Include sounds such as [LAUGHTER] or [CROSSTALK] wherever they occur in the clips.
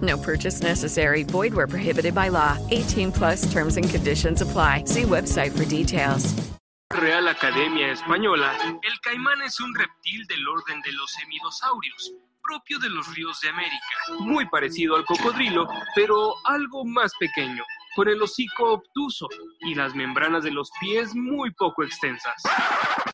No purchase necessary. Void where prohibited by law. 18 plus terms and conditions apply. See website for details. Real Academia Española, el caimán es un reptil del orden de los hemidosaurios, propio de los ríos de América, muy parecido al cocodrilo, pero algo más pequeño, con el hocico obtuso y las membranas de los pies muy poco extensas.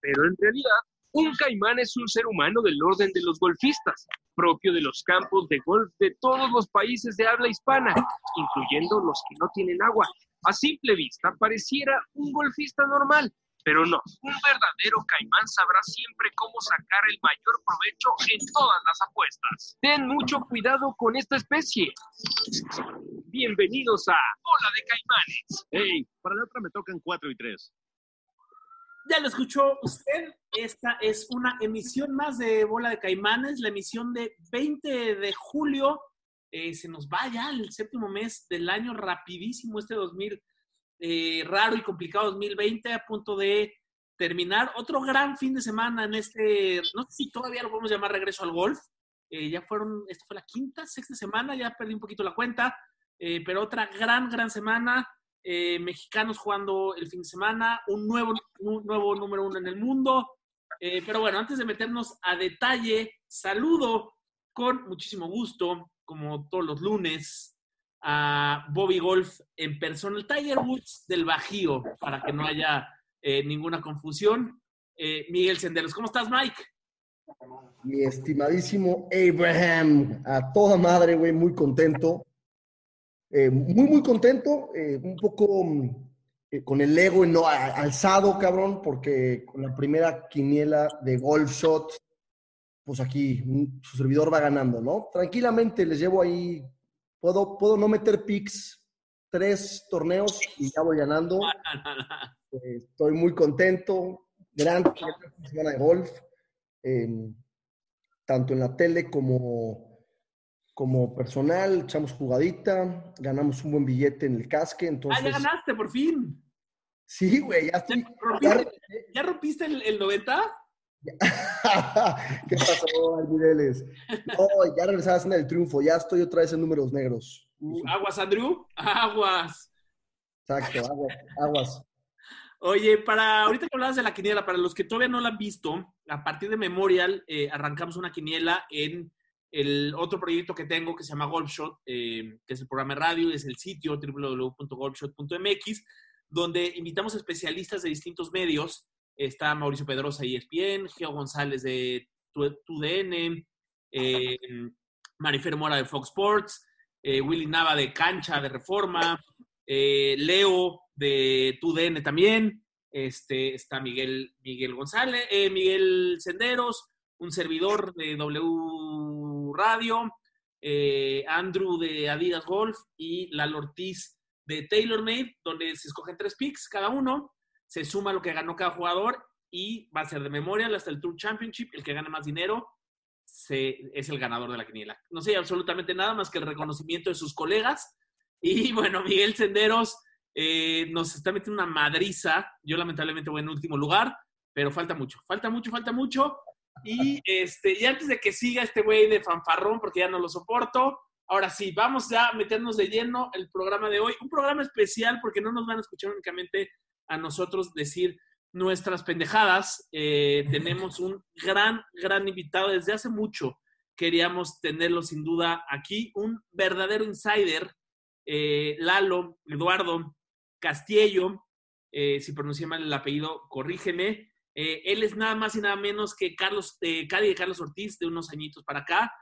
Pero en realidad, un caimán es un ser humano del orden de los golfistas, propio de los campos de golf de todos los países de habla hispana, incluyendo los que no tienen agua. A simple vista pareciera un golfista normal, pero no, un verdadero caimán sabrá siempre cómo sacar el mayor provecho en todas las apuestas. Ten mucho cuidado con esta especie. Bienvenidos a Bola de Caimanes. Hey, para la otra me tocan 4 y 3. Ya lo escuchó usted. Esta es una emisión más de Bola de Caimanes, la emisión de 20 de julio. Eh, se nos va ya el séptimo mes del año, rapidísimo este 2000, eh, raro y complicado 2020, a punto de terminar. Otro gran fin de semana en este, no sé si todavía lo podemos llamar regreso al golf. Eh, ya fueron, esta fue la quinta, sexta semana, ya perdí un poquito la cuenta, eh, pero otra gran, gran semana. Eh, mexicanos jugando el fin de semana, un nuevo, nuevo número uno en el mundo. Eh, pero bueno, antes de meternos a detalle, saludo con muchísimo gusto, como todos los lunes, a Bobby Golf en persona, el Tiger Woods del Bajío, para que no haya eh, ninguna confusión. Miguel Senderos, ¿cómo estás, Mike? Mi estimadísimo Abraham, a toda madre, güey, muy contento. Eh, muy, muy contento, eh, un poco mm, eh, con el ego no, a- alzado, cabrón, porque con la primera quiniela de golf shot, pues aquí mm, su servidor va ganando, ¿no? Tranquilamente les llevo ahí, puedo, puedo no meter picks, tres torneos y ya voy ganando. [LAUGHS] Estoy muy contento, gran semana de golf, eh, tanto en la tele como, como personal, echamos jugadita, ganamos un buen billete en el casque, Ah, entonces... ya ganaste, por fin. Sí, güey, ya estoy... ¿Rompiste- ¿Ya rompiste el, el 90? [LAUGHS] ¿Qué pasó, Almireles? No, ya regresaba a cena del triunfo, ya estoy otra vez en números negros. Uh, aguas, Andrew. Aguas. Exacto, aguas, aguas. Oye, para ahorita que hablabas de la quiniela, para los que todavía no la han visto, a partir de Memorial eh, arrancamos una quiniela en el otro proyecto que tengo que se llama Golfshot, eh, que es el programa de radio, es el sitio www.golfshot.mx, donde invitamos especialistas de distintos medios. Está Mauricio Pedrosa de ESPN, Geo González de Tu- TUDN, eh, Marifer Mora de Fox Sports, eh, Willy Nava de Cancha, de Reforma, eh, Leo de TUDN también, este, está Miguel, Miguel González, eh, Miguel Senderos, un servidor de W Radio, eh, Andrew de Adidas Golf y Lalo Ortiz de TaylorMade, donde se escogen tres picks cada uno, se suma lo que ganó cada jugador y va a ser de memoria hasta el Tour Championship, el que gane más dinero se, es el ganador de la quiniela. No sé absolutamente nada más que el reconocimiento de sus colegas. Y [LAUGHS] bueno, Miguel Senderos eh, nos está metiendo una madriza. Yo lamentablemente voy en último lugar, pero falta mucho, falta mucho, falta mucho. Y, este, y antes de que siga este güey de fanfarrón, porque ya no lo soporto, ahora sí, vamos a meternos de lleno el programa de hoy. Un programa especial porque no nos van a escuchar únicamente a nosotros decir nuestras pendejadas. Eh, tenemos un gran, gran invitado desde hace mucho. Queríamos tenerlo sin duda aquí, un verdadero insider, eh, Lalo, Eduardo Castillo, eh, si pronuncié mal el apellido, corrígeme. Él es nada más y nada menos que Carlos, eh, Cali de Carlos Ortiz, de unos añitos para acá.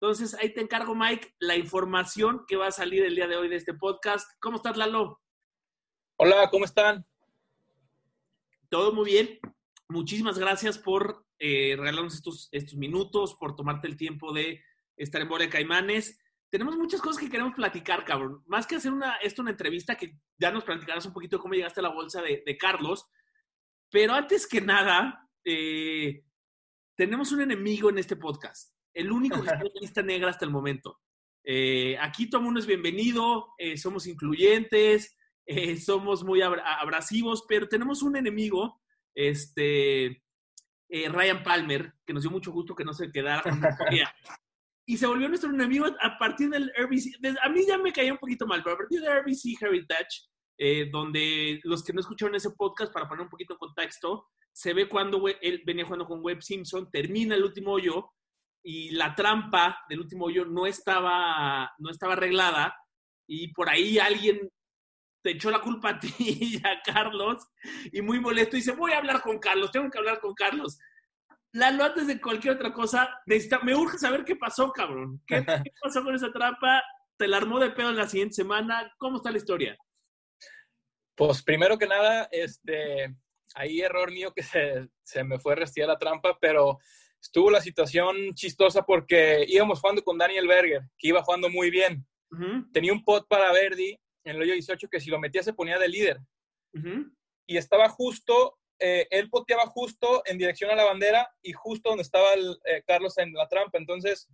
Entonces, ahí te encargo, Mike, la información que va a salir el día de hoy de este podcast. ¿Cómo estás, Lalo? Hola, ¿cómo están? Todo muy bien. Muchísimas gracias por eh, regalarnos estos, estos minutos, por tomarte el tiempo de estar en de Caimanes. Tenemos muchas cosas que queremos platicar, cabrón. Más que hacer una, esto una entrevista, que ya nos platicarás un poquito de cómo llegaste a la bolsa de, de Carlos. Pero antes que nada, eh, tenemos un enemigo en este podcast. El único que está en la lista negra hasta el momento. Eh, aquí todo el mundo es bienvenido, eh, somos incluyentes, somos muy abra abrasivos, pero tenemos un enemigo, este, Ryan Palmer, que nos dio mucho gusto que no se quedara con la historia. [LAUGHS] Y se volvió nuestro enemigo a partir del RBC. A mí ya me caía un poquito mal, pero a partir del RBC Heritage, eh, donde los que no escucharon ese podcast, para poner un poquito en contexto, se ve cuando él venía jugando con Webb Simpson, termina el último hoyo y la trampa del último hoyo no estaba, no estaba arreglada y por ahí alguien te echó la culpa a [LAUGHS] ti y a Carlos y muy molesto dice, voy a hablar con Carlos, tengo que hablar con Carlos. Lalo, antes de cualquier otra cosa, necesita- me urge saber qué pasó, cabrón. ¿Qué, qué [LAUGHS] pasó con esa trampa? ¿Te la armó de pedo en la siguiente semana? ¿Cómo está la historia? Pues primero que nada, este, ahí error mío que se, se me fue rastrear la trampa, pero estuvo la situación chistosa porque íbamos jugando con Daniel Berger, que iba jugando muy bien. Tenía un pot para Verdi en el hoyo 18 que si lo metía se ponía de líder. Y estaba justo, eh, él poteaba justo en dirección a la bandera y justo donde estaba el, eh, Carlos en la trampa. Entonces,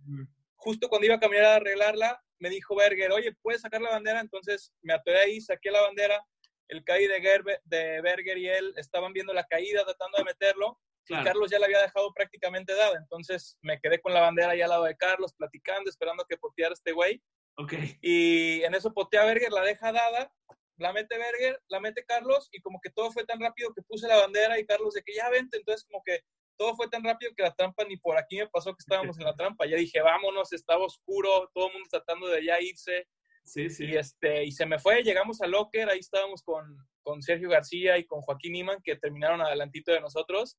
justo cuando iba a caminar a arreglarla, me dijo Berger, oye, ¿puedes sacar la bandera? Entonces me atoré ahí, saqué la bandera. El caí de, Berger y él estaban viendo la caída, tratando de meterlo. Claro. Y Carlos ya la había dejado prácticamente dada. Entonces me quedé con la bandera ahí al lado de Carlos, platicando, esperando que poteara este güey. Ok. Y en eso potea Berger, la deja dada, la mete Berger, la mete Carlos, y como que todo fue tan rápido que puse la bandera y Carlos de que ya vente, entonces como que todo fue tan rápido que la trampa ni por aquí me pasó que estábamos en la trampa. Ya dije, vámonos, estaba oscuro, todo el mundo tratando de ya irse. Sí, sí. Y, este, y se me fue, llegamos al locker, ahí estábamos con, con Sergio García y con Joaquín Iman, que terminaron adelantito de nosotros.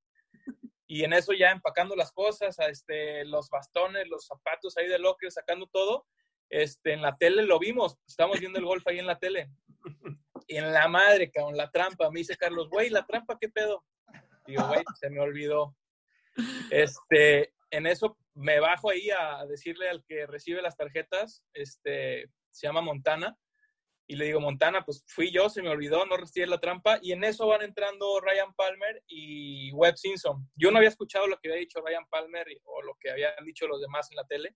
Y en eso ya empacando las cosas, a este, los bastones, los zapatos ahí del locker, sacando todo. Este, en la tele lo vimos, estamos viendo el golf ahí en la tele. Y en la madre, cabrón, la trampa. Me dice Carlos, güey, ¿la trampa qué pedo? Digo, güey, se me olvidó. Este, en eso me bajo ahí a decirle al que recibe las tarjetas, este, se llama Montana, y le digo, Montana, pues fui yo, se me olvidó, no recibí la trampa, y en eso van entrando Ryan Palmer y Webb Simpson. Yo no había escuchado lo que había dicho Ryan Palmer o lo que habían dicho los demás en la tele.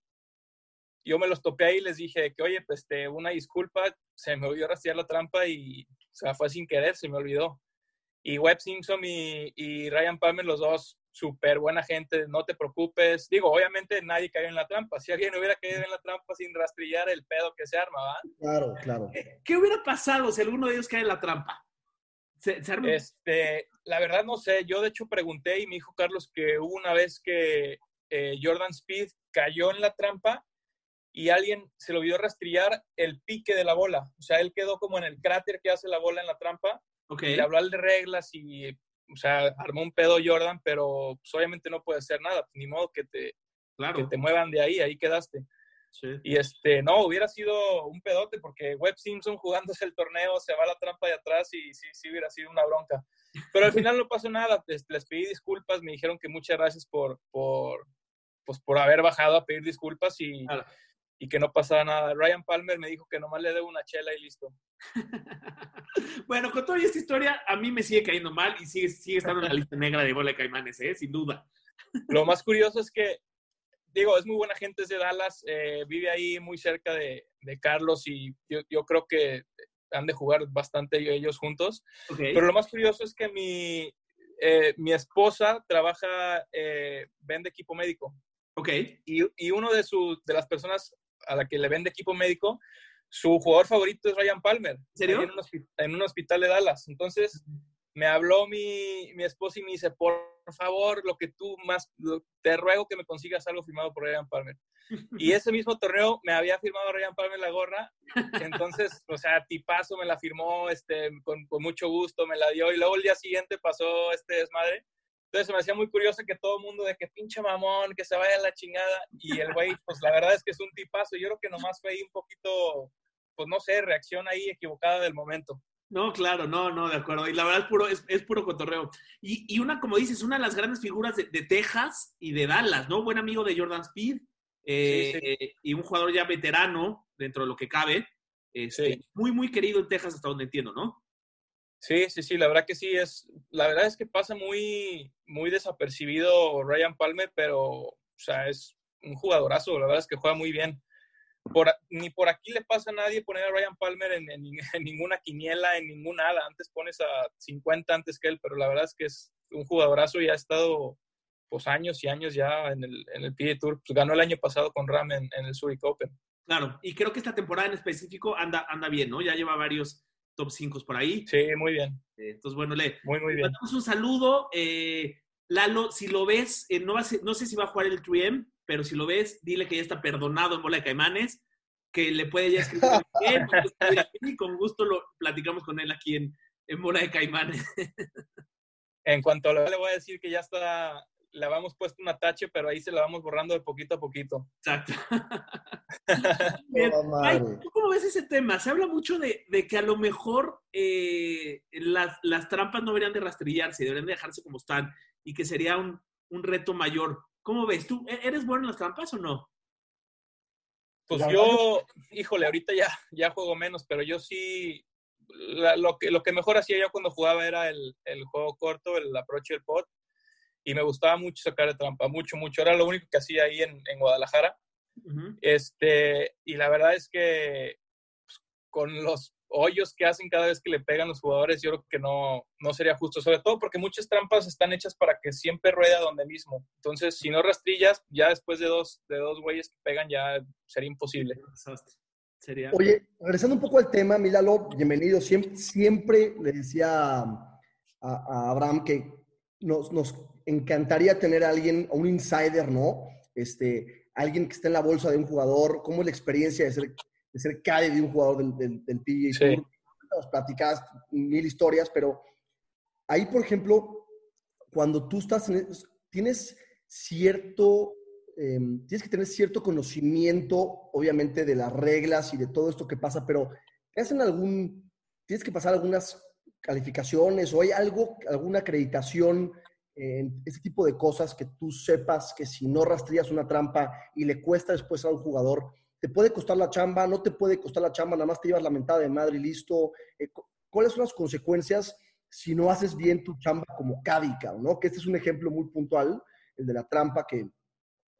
Yo me los topé ahí y les dije que, oye, pues este, una disculpa, se me olvidó rastrear la trampa y, o sea, fue sin querer, se me olvidó. Y Webb Simpson y, y Ryan Palmer, los dos, súper buena gente, no te preocupes. Digo, obviamente nadie cayó en la trampa. Si alguien hubiera caído en la trampa sin rastrillar el pedo que se arma, ¿va? Claro, claro. ¿Qué hubiera pasado si alguno de ellos cae en la trampa? Se, se arma- Este, la verdad no sé. Yo de hecho pregunté y me dijo Carlos que hubo una vez que eh, Jordan Speed cayó en la trampa y alguien se le olvidó rastrillar el pique de la bola. O sea, él quedó como en el cráter que hace la bola en la trampa. Ok. Y le habló al de reglas y, o sea, armó un pedo Jordan, pero pues, obviamente no puede hacer nada. Ni modo que te, Claro. que te muevan de ahí, ahí quedaste. Y este, no, hubiera sido un pedote porque Webb Simpson jugándose el torneo se va a la trampa de atrás y sí, sí hubiera sido una bronca. Pero al final no pasó nada, les, les pedí disculpas, me dijeron que muchas gracias por, por, pues, por haber bajado a pedir disculpas y, y que no pasaba nada. Ryan Palmer me dijo que nomás le debo una chela y listo. [LAUGHS] bueno, con toda esta historia, a mí me sigue cayendo mal y sigue, sigue estando en la lista negra de bola de caimanes, ¿eh? sin duda. Lo más curioso es que, digo, es muy buena gente, es de Dallas, eh, vive ahí muy cerca de, de Carlos y yo, yo, creo que han de jugar bastante ellos juntos. Okay. Pero lo más curioso es que mi, eh, mi esposa trabaja, eh, vende equipo médico. Ok. Y, y uno de, sus de las personas a la que le vende equipo médico, su jugador favorito es Ryan Palmer. ¿En serio? En un, hospital, en un hospital de Dallas. Entonces, me habló mi, mi esposa y me dice, por favor, lo que tú más, lo, te ruego que me consigas algo firmado por Ryan Palmer. Y [LAUGHS] ese mismo torneo me había firmado Ryan Palmer la gorra, entonces, o sea, tipazo me la firmó este, con, con, mucho gusto, me la dio y luego el día siguiente pasó este desmadre. Entonces me hacía muy curioso que todo el mundo de que pinche mamón, que se vaya a la chingada. Y el güey, pues la verdad es que es un tipazo. Yo creo que nomás fue ahí un poquito, pues no sé, reacción ahí equivocada del momento. No, claro, no, no, de acuerdo. Y la verdad es puro, es, es puro cotorreo. Y, y, una, como dices, una de las grandes figuras de, de, Texas y de Dallas, ¿no? Buen amigo de Jordan Speed eh, sí, sí. Eh, y un jugador ya veterano dentro de lo que cabe. Este, sí. Muy, muy querido en Texas, hasta donde entiendo, ¿no? Sí, sí, sí, la verdad que sí es, la verdad es que pasa muy, muy desapercibido Ryan Palmer, pero, o sea, es un jugadorazo, la verdad es que juega muy bien. Ni por aquí le pasa a nadie poner a Ryan Palmer en, [LAUGHS] ninguna quiniela, en ningún nada. Antes pones a 50 antes que él, pero la verdad es que es un jugadorazo y ha estado pues años y años ya en el, en el PGA Tour. Pues, ganó el año pasado con Ram en, en el Zurich Open. Claro, y creo que esta temporada en específico anda, anda bien, ¿no? Ya lleva varios top 5 por ahí. Sí, muy bien. Eh, entonces, bueno, le muy, muy bien. mandamos un saludo. Eh, Lalo, si lo ves, eh, no, va ser, no sé si va a jugar el 3M, pero si lo ves, dile que ya está perdonado en bola de caimanes, que le puede ya escribir [LAUGHS] y con gusto lo platicamos con él aquí en, en bola de caimanes. [LAUGHS] en cuanto a lo le voy a decir que ya está, le habíamos puesto una tache, pero ahí se la vamos borrando de poquito a poquito. Exacto. [LAUGHS] Ay, ¿Tú cómo ves ese tema? Se habla mucho de, de que a lo mejor eh, las, las, trampas no deberían de rastrillarse, deberían de dejarse como están y que sería un, un, reto mayor. ¿Cómo ves? ¿Tú e-, eres bueno en las trampas o no? Pues yo, híjole, ahorita ya, ya juego menos, pero yo sí, la, lo, que, lo que mejor hacía yo cuando jugaba era el, el juego corto, el approach del pot, y me gustaba mucho sacar de trampa, mucho, mucho. Era lo único que hacía ahí en, en Guadalajara. Uh -huh. este, y la verdad es que pues, con los hoyos que hacen cada vez que le pegan los jugadores, yo creo que no, no sería justo, sobre todo porque muchas trampas están hechas para que siempre rueda donde mismo. Entonces, si no rastrillas, ya después de dos, de dos güeyes que pegan, ya sería imposible. Sería... Oye, regresando un poco al tema, Milalo, bienvenido. Siempre, siempre le decía a, a Abraham que nos, nos, encantaría tener a alguien, a un insider, ¿no? Este, alguien que esté en la bolsa de un jugador, cómo es la experiencia de ser, de ser caddy de un jugador del, del, del PGA sí. Tour. Nos platicas mil historias, pero ahí, por ejemplo, cuando tú estás en, tienes cierto, eh, tienes que tener cierto conocimiento, obviamente, de las reglas y de todo esto que pasa, pero ¿te hacen algún, tienes que pasar algunas calificaciones o hay algo, alguna acreditación en ese tipo de cosas que tú sepas que si no rastrillas una trampa y le cuesta después a un jugador, te puede costar la chamba, no te puede costar la chamba, nada más te llevas la mentada de madre y listo. Eh, ¿Cuáles son las consecuencias si no haces bien tu chamba como cádica, ¿no? Que este es un ejemplo muy puntual, el de la trampa, que,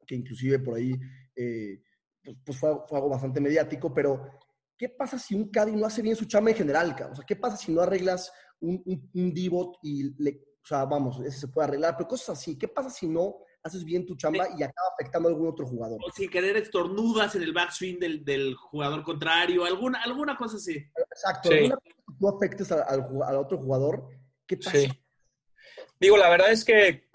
que inclusive por ahí eh, pues, pues fue, fue, algo bastante mediático, pero ¿qué pasa si un Cádiz no hace bien su chamba en general? O sea, ¿qué pasa si no arreglas un, un, un divot y le, o sea, vamos, ese se puede arreglar, pero cosas así, ¿qué pasa si no haces bien tu chamba y acaba afectando a algún otro jugador? O sin querer estornudas en el backswing del, del jugador contrario, alguna, alguna cosa así. Exacto, sí. alguna cosa que tú afectes al, al, al, otro jugador, ¿qué pasa? Sí. Digo, la verdad es que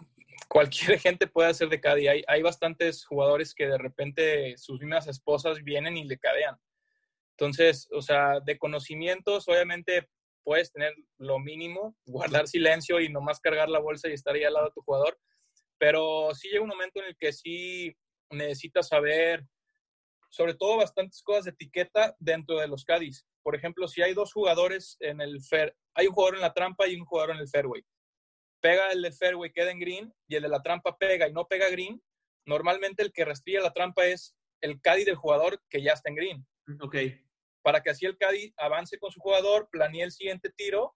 cualquier [LAUGHS] gente puede hacer de Cádiz. Hay, hay bastantes jugadores que de repente sus mismas esposas vienen y le cadean. Entonces, o sea, de conocimientos, obviamente puedes tener lo mínimo, [LAUGHS] guardar silencio y nomás cargar la bolsa y estar ahí al lado de tu jugador. Pero sí llega un momento en el que sí necesitas saber sobre todo bastantes cosas de etiqueta dentro de los caddies. Por ejemplo, si hay dos jugadores en el fair, hay un jugador en la trampa y un jugador en el fairway. Pega el del fairway, queda en green, y el de la trampa pega y no pega green. Normalmente el que rastría la trampa es el caddy del jugador que ya está en green. Ok. Para que así el caddy avance con su jugador, planee el siguiente tiro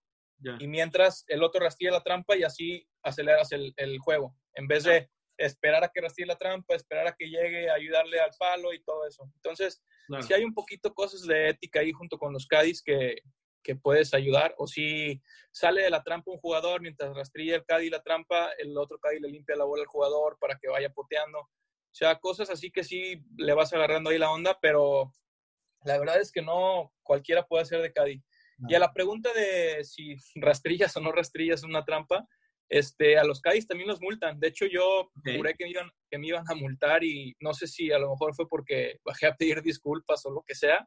y mientras el otro rastría la trampa y así aceleras el, el juego. En vez de esperar a que rastríe la trampa, esperar a que llegue, ayudarle al palo y todo eso. Entonces, si hay un poquito cosas de ética ahí junto con los caddies que, que puedes ayudar, o si sale de la trampa un jugador mientras rastrilla el caddy la trampa, el otro caddy le limpia la bola al jugador para que vaya poteando. O sea, cosas así que sí le vas agarrando ahí la onda, pero la verdad es que no cualquiera puede hacer de caddy. Y a la pregunta de si rastrillas o no rastrillas una trampa, este, a los caddies también los multan. De hecho, yo juré que me, iban, que me iban a multar y no sé si a lo mejor fue porque bajé a pedir disculpas o lo que sea,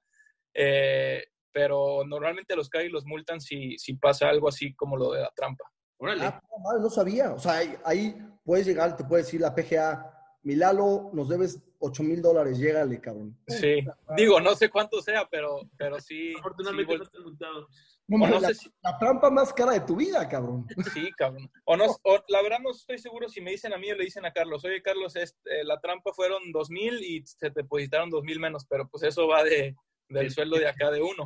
eh, pero normalmente a los caddies los multan si, si pasa algo así como lo de la trampa. Ah, no sabía. O sea, ahí, ahí puedes llegar, te puede decir la PGA, Milalo, nos debes 8 mil dólares, llégale, cabrón. Sí, digo, no sé cuánto sea, pero, pero sí. Afortunadamente sí, no te han multado. No, la, si- la trampa más cara de tu vida, cabrón. Sí, cabrón. O no, o la verdad no estoy seguro si me dicen a mí o le dicen a Carlos, oye Carlos, este, la trampa fueron dos mil y se te depositaron dos mil menos, pero pues eso va de, del sueldo de acá de uno.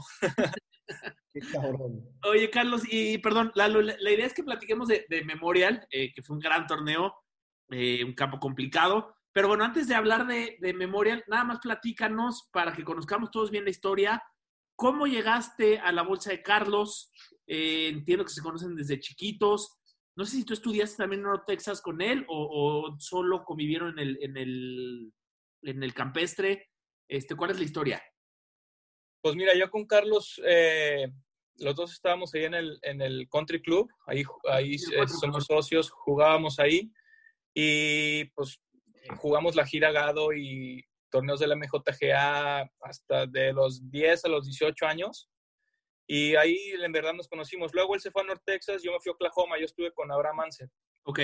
Qué cabrón. Oye, Carlos, y perdón, Lalo, la, la idea es que platiquemos de, de Memorial, eh, que fue un gran torneo, eh, un campo complicado. Pero bueno, antes de hablar de, de Memorial, nada más platícanos para que conozcamos todos bien la historia. ¿Cómo llegaste a la bolsa de Carlos? Eh, entiendo que se conocen desde chiquitos. No sé si tú estudiaste también en North Texas con él o, o solo convivieron en el, en el, en el campestre. Este, ¿Cuál es la historia? Pues mira, yo con Carlos, eh, los dos estábamos ahí en el, en el country club, ahí, ahí eh, somos socios, jugábamos ahí y pues jugamos la gira Gado y torneos de la MJGA hasta de los 10 a los 18 años. Y ahí en verdad nos conocimos. Luego él se fue a North Texas, yo me fui a Oklahoma, yo estuve con Abraham Anser. Ok.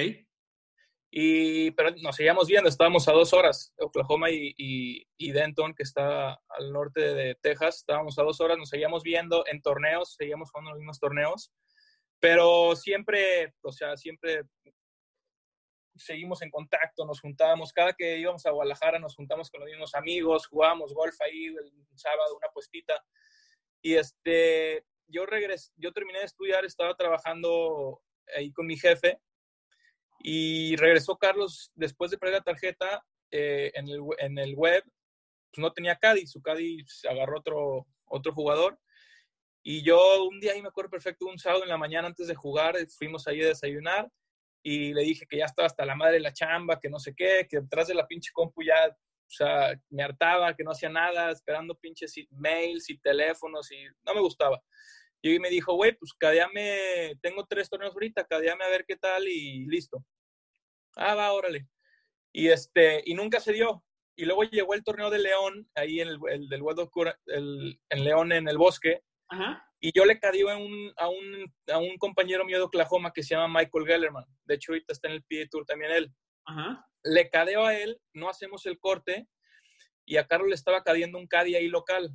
Y, pero nos seguíamos viendo, estábamos a dos horas, Oklahoma y, y, y Denton, que está al norte de Texas, estábamos a dos horas, nos seguíamos viendo en torneos, seguíamos jugando los mismos torneos, pero siempre, o sea, siempre seguimos en contacto, nos juntábamos, cada que íbamos a Guadalajara nos juntamos con los mismos amigos, jugábamos golf ahí el sábado, una puestita, y este, yo regresé, yo terminé de estudiar, estaba trabajando ahí con mi jefe, y regresó Carlos después de perder la tarjeta eh, en, el, en el web, pues no tenía Caddy, su se agarró otro, otro jugador. Y yo un día ahí me acuerdo perfecto, un sábado en la mañana antes de jugar, fuimos ahí a desayunar y le dije que ya estaba hasta la madre de la chamba, que no sé qué, que detrás de la pinche compu ya, o sea, me hartaba, que no hacía nada, esperando pinches mails y teléfonos y no me gustaba. Y me dijo, güey, pues cadeame, tengo tres torneos ahorita, cadeame a ver qué tal y listo. Ah, va, órale. Y, este, y nunca se dio. Y luego llegó el torneo de León, ahí en el, el del World of el, en León, en el bosque. Ajá. Y yo le cadio a un, a, un, a un compañero mío de Oklahoma que se llama Michael Gellerman. De hecho, ahorita está en el PA Tour también él. Ajá. Le cadeo a él, no hacemos el corte, y a Carlos le estaba cadeando un caddy ahí local.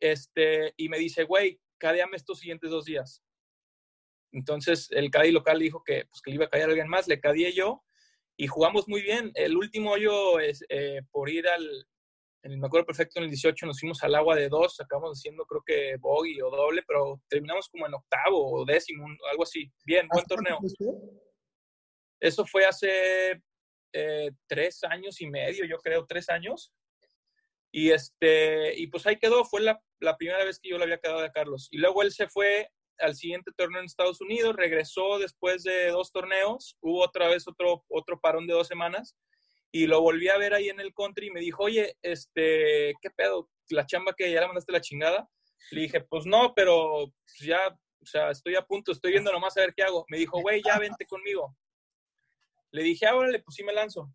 Este, y me dice, güey, cadeame estos siguientes dos días. Entonces, el caddy local dijo que, pues, que le iba a caer a alguien más, le cadeé yo, y jugamos muy bien. El último hoyo, es, eh, por ir al, me acuerdo perfecto, en el 18 nos fuimos al agua de dos, acabamos haciendo creo que bogey o doble, pero terminamos como en octavo o décimo, algo así. Bien, buen torneo. Eso fue hace eh, tres años y medio, yo creo, tres años. Y, este, y pues ahí quedó, fue la, la primera vez que yo le había quedado a Carlos. Y luego él se fue al siguiente torneo en Estados Unidos, regresó después de dos torneos, hubo otra vez otro, otro parón de dos semanas y lo volví a ver ahí en el country y me dijo, oye, este, ¿qué pedo? ¿La chamba que ya la mandaste la chingada? Le dije, pues no, pero pues ya, o sea, estoy a punto, estoy viendo nomás a ver qué hago. Me dijo, güey, ya vente conmigo. Le dije, ah, órale, pues sí me lanzo.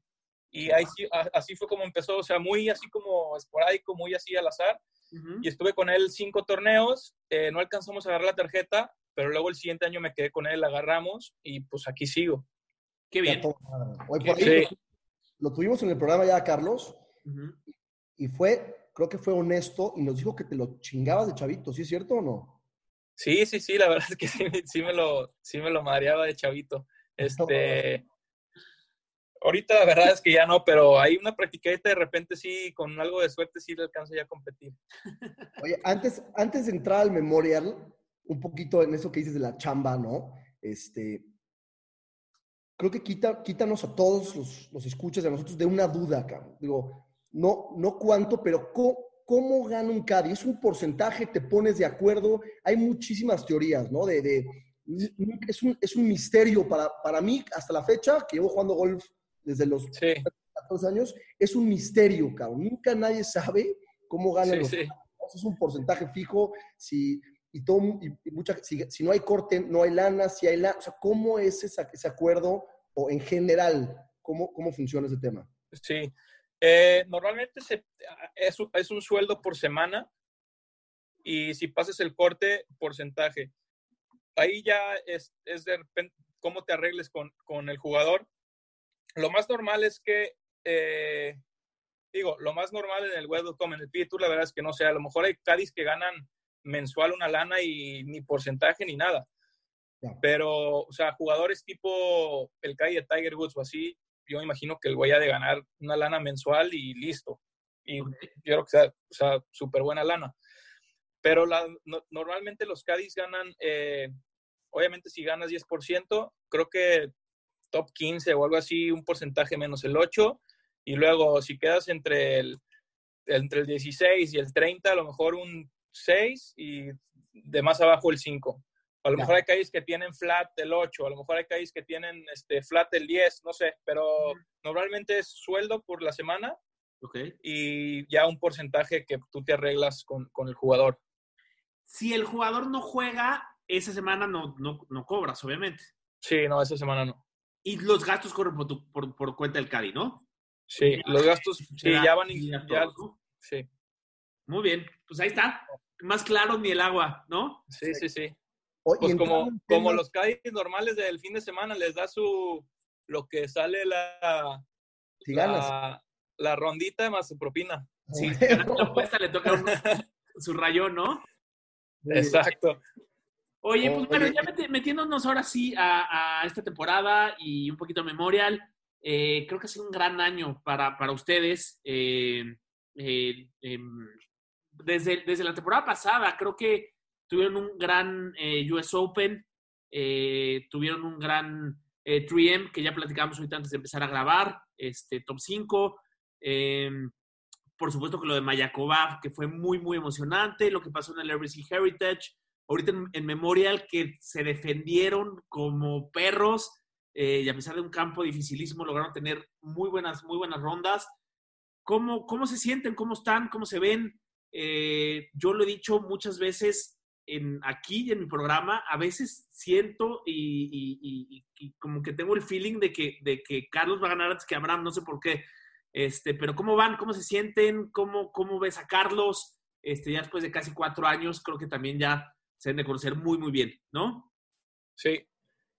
Y ahí sí, así fue como empezó, o sea, muy así como esporádico, muy así al azar. Y estuve con él cinco torneos, eh, no alcanzamos a agarrar la tarjeta, pero luego el siguiente año me quedé con él, la agarramos y pues aquí sigo. Qué bien. Qué por ahí bien. Lo tuvimos en el programa ya, Carlos. y fue, creo que fue honesto y nos dijo que te lo chingabas de chavito, ¿sí es cierto o no? Sí, sí, sí, la verdad es que sí, [LAUGHS] sí me lo, sí me lo mareaba de chavito. Este, ahorita la verdad es que ya no, pero hay una practicadita de repente sí, con algo de suerte sí le alcanzo ya a competir. [LAUGHS] Oye, antes, antes de entrar al memorial, un poquito en eso que dices de la chamba, ¿no? Este, creo que quita, quítanos a todos los, los escuchas de nosotros de una duda, cabrón. Digo, no, no cuánto, pero cómo, cómo gana un Caddy. Es un porcentaje, te pones de acuerdo. Hay muchísimas teorías, ¿no? De, de es, un, es un misterio para, para mí, hasta la fecha, que llevo jugando golf desde los 14 años, es un misterio, cabrón. Nunca nadie sabe cómo ganan los sí. Es un porcentaje fijo. Si, y todo, y mucha, si, si, no hay corte, no hay lana, si hay lana. O sea, ¿cómo es esa, ese acuerdo? O en general, ¿cómo, cómo funciona ese tema? Sí. Eh, normalmente se, es, es, un sueldo por semana y si pasas el corte, porcentaje. Ahí ya es, es de repente cómo te arregles con, con, el jugador. Lo más normal es que, eh, digo, lo más normal en el web.com, en el PIE la verdad es que no sé, a lo mejor hay Cádiz que ganan mensual una lana y ni porcentaje ni nada. Pero, o sea, jugadores tipo el Cádiz de Tiger Woods o así, yo me imagino que el güey ha de ganar una lana mensual y listo. Y okay. yo creo que sea, o sea, súper buena lana. Pero la, no, normalmente los Cádiz ganan, eh, obviamente si ganas 10%, creo que top 15 o algo así, un porcentaje menos el 8. Y luego si quedas entre el, entre el 16 y el 30, a lo mejor un 6 y de más abajo el 5. A lo mejor hay calles que tienen flat el 8, a lo mejor hay calles que tienen este, flat el 10, no sé, pero normalmente es sueldo por la semana okay. y ya un porcentaje que tú te arreglas con, con, el jugador. Si el jugador no juega, esa semana no, no, no cobras, obviamente. Sí, no, esa semana no. Y los gastos corren por, tu, por, por cuenta del CADI, ¿no? Sí, los gastos sí, ya van y ya, ya ¿no? sí. Muy bien, pues ahí está. Más claro ni el agua, ¿no? Sí, sí, sí. Pues como, como los CADI normales del fin de semana, les da su, lo que sale la, si la, la, rondita más su propina. Sí, la apuesta le toca un, su rayón, ¿no? Exacto. Oye, pues bueno, ya metiéndonos ahora sí a, a esta temporada y un poquito a Memorial, eh, creo que ha sido un gran año para, para ustedes. Eh, eh, desde, desde la temporada pasada, creo que tuvieron un gran eh, US Open, eh, tuvieron un gran eh, 3M que ya platicamos ahorita antes de empezar a grabar, este top 5. Em, por supuesto que lo de Mayaková, que fue muy, muy emocionante, lo que pasó en el RBC Heritage, ahorita en, en Memorial, que se defendieron como perros, eh, y a pesar de un campo dificilísimo, lograron tener muy buenas, muy buenas rondas. ¿Cómo, cómo se sienten? ¿Cómo están? ¿Cómo se ven? Eh, yo lo he dicho muchas veces, aquí en mi programa, a veces siento y, como que tengo el feeling de que, Carlos va a ganar antes que Abraham, no sé por qué. Este, pero ¿cómo van? ¿Cómo se sienten? ¿Cómo, cómo ves a Carlos? Este, ya después de casi cuatro años, creo que también ya se deben de conocer muy, muy bien, ¿no? Sí,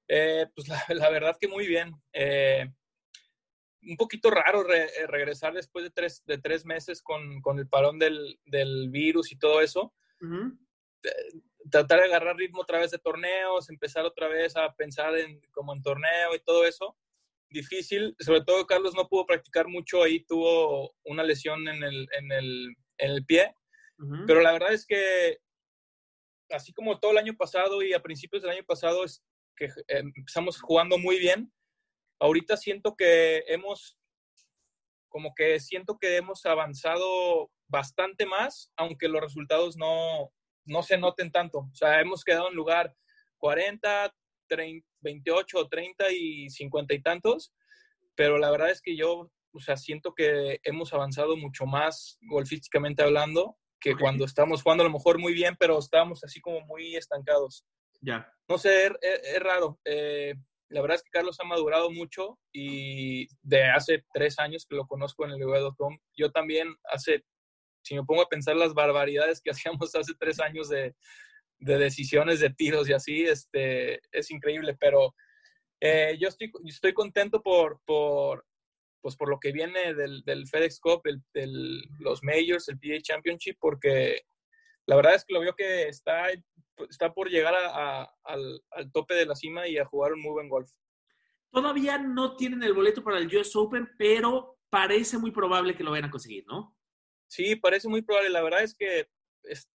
eh, pues la, la, verdad que muy bien. Eh, un poquito raro re, regresar después de tres, de tres meses con, con el parón del, del, virus y todo eso. Uh -huh tratar de agarrar ritmo otra vez de torneos, empezar otra vez a pensar en como en torneo y todo eso. Difícil, sobre todo Carlos no pudo practicar mucho, ahí tuvo una lesión en el, en el, en el pie, uh -huh. pero la verdad es que así como todo el año pasado y a principios del año pasado es que empezamos jugando muy bien, ahorita siento que hemos, como que siento que hemos avanzado bastante más, aunque los resultados no, no se noten tanto. O sea, hemos quedado en lugar 40, 30, 28, 30 y 50 y tantos, pero la verdad es que yo, o sea, siento que hemos avanzado mucho más golfísticamente hablando que okay. cuando estábamos jugando a lo mejor muy bien, pero estábamos así como muy estancados. Ya. No sé, es, es, es raro. Eh, la verdad es que Carlos ha madurado mucho y de hace tres años que lo conozco en el web.com, yo también hace si me pongo a pensar las barbaridades que [LAUGHS] hacíamos hace tres años de, de decisiones de tiros y así, este, es increíble, pero eh, yo estoy, estoy contento por, por, pues por lo que viene del, FedEx Cup, el, del- los Majors, el PA Championship, porque la verdad es que lo veo que está, está por llegar a- a- al, al tope de la cima y a jugar un muy buen golf. Todavía no tienen el boleto para el US Open, pero parece muy probable que lo vayan a conseguir, ¿no? Sí, parece muy probable. La verdad es que es-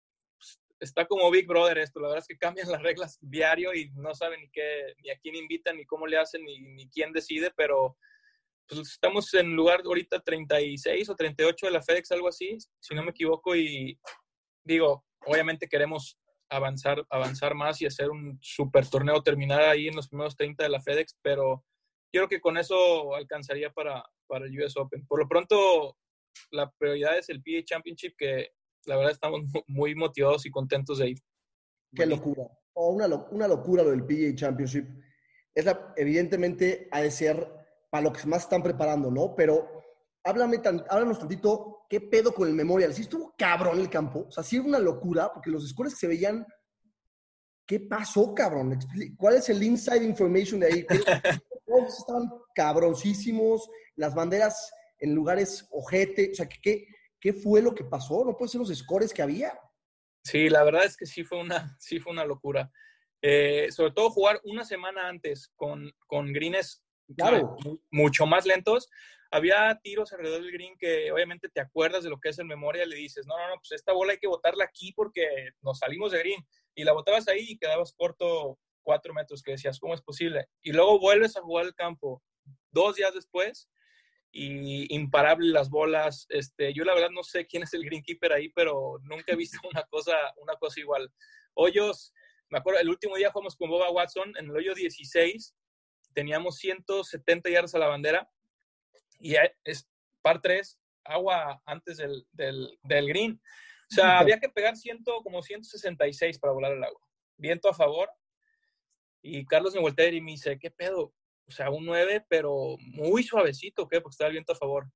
está como Big Brother esto. La verdad es que cambian [LAUGHS] las reglas diario y no saben ni qué, ni a quién invitan, ni cómo le hacen, ni, ni quién decide, pero pues, estamos en lugar ahorita 36 o 38 de la FedEx, algo así, si no me equivoco, y digo, obviamente queremos avanzar, avanzar más y hacer un super torneo, terminar ahí en los primeros 30 de la FedEx, pero yo creo que con eso alcanzaría para, para el US Open. Por lo pronto, la prioridad es el PA Championship, que la verdad estamos mu- [LAUGHS] muy motivados y contentos de ir. Qué locura. Oh, una, lo- una locura lo del PGA Championship. Es la- evidentemente ha de ser para lo que más están preparando, ¿no? Pero háblame tan, háblanos tantito, ¿qué pedo con el Memorial? ¿Sí estuvo cabrón el campo? O sea, sí era una locura, porque los scores que se veían, ¿qué pasó, cabrón? ¿Cuál es el inside information de ahí? [LAUGHS] Todos estaban cabroncísimos, las banderas en lugares ojete, o sea, ¿qué, qué fue lo que pasó? No puede ser los scores que había. Sí, la verdad es que sí fue una, sí fue una locura. Eh, sobre todo jugar una semana antes con, con greens Claro. mu- mucho más lentos. Había tiros alrededor del green que obviamente te acuerdas de lo que es el memoria le dices, no, no, no, pues esta bola hay que botarla aquí porque nos salimos de green. Y la botabas ahí y quedabas corto cuatro metros, que decías, ¿cómo es posible? Y luego vuelves a jugar el campo dos días después y imparable las bolas. Este, yo la verdad no sé quién es el greenkeeper ahí, pero nunca he visto [LAUGHS] una cosa, una cosa igual. Hoyos, me acuerdo, el último día jugamos con Boba Watson en el hoyo 16, teníamos 170 yardas a la bandera y es par 3, agua antes del, del, del green. O sea, había que pegar ciento, como 166 para volar el agua. Viento a favor. Y Carlos me voltea y me dice, ¿qué pedo? O sea, un 9, pero muy suavecito, ¿qué? Porque estaba el viento a favor.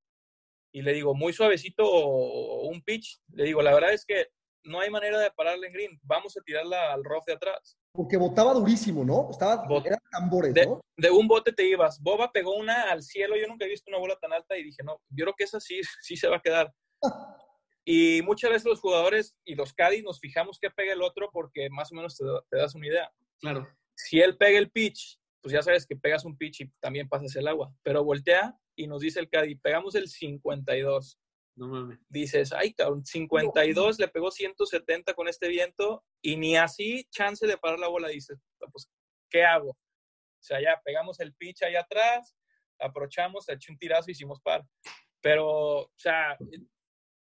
Y le digo, muy suavecito o, un pitch. Le digo, la verdad es que no hay manera de pararla en green. Vamos a tirarla al rough de atrás. Porque botaba durísimo, ¿no? Estaba, Bot- eran tambores, De, ¿no? de un bote te ibas. Boba pegó una al cielo. Yo nunca he visto una bola tan alta y dije, no, yo creo que esa sí, sí se va a quedar. [LAUGHS] Y muchas veces los jugadores y los caddies nos fijamos que pega el otro porque más o menos te, da- te das una idea. Claro. Si él pega el pitch, pues ya sabes que pegas un pitch y también pasas el agua. Pero voltea y nos dice el caddy, pegamos el 52. No mames. Dices, ay, cabrón, 52, le pegó 170 con este viento y ni así chance de parar la bola. Dices, pues, ¿qué hago? O sea, ya pegamos el pitch ahí atrás, aprovechamos, eché un tirazo y hicimos par. Pero, o sea,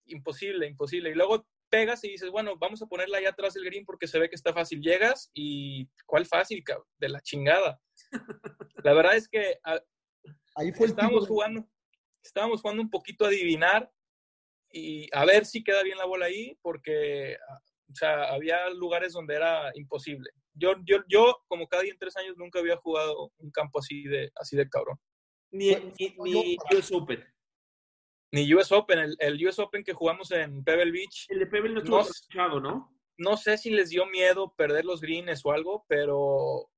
imposible, imposible. Y luego pegas y dices, bueno, vamos a ponerla ahí atrás del green porque se ve que está fácil. Llegas y, ¿cuál fácil, cabrón? De la chingada. La verdad es que a- Ahí fue estábamos jugando, estábamos jugando un poquito a adivinar y a ver si queda bien la bola ahí, porque o sea, había lugares donde era imposible. Yo, yo, yo, como cada día en tres años, nunca había jugado un campo así de, así de cabrón. Ni, ni, ni US Open. Ni US Open, el, el US Open que jugamos en Pebble Beach. El de Pebble no estuvo no, escuchado, ¿no? no sé si les dio miedo perder los greens o algo, pero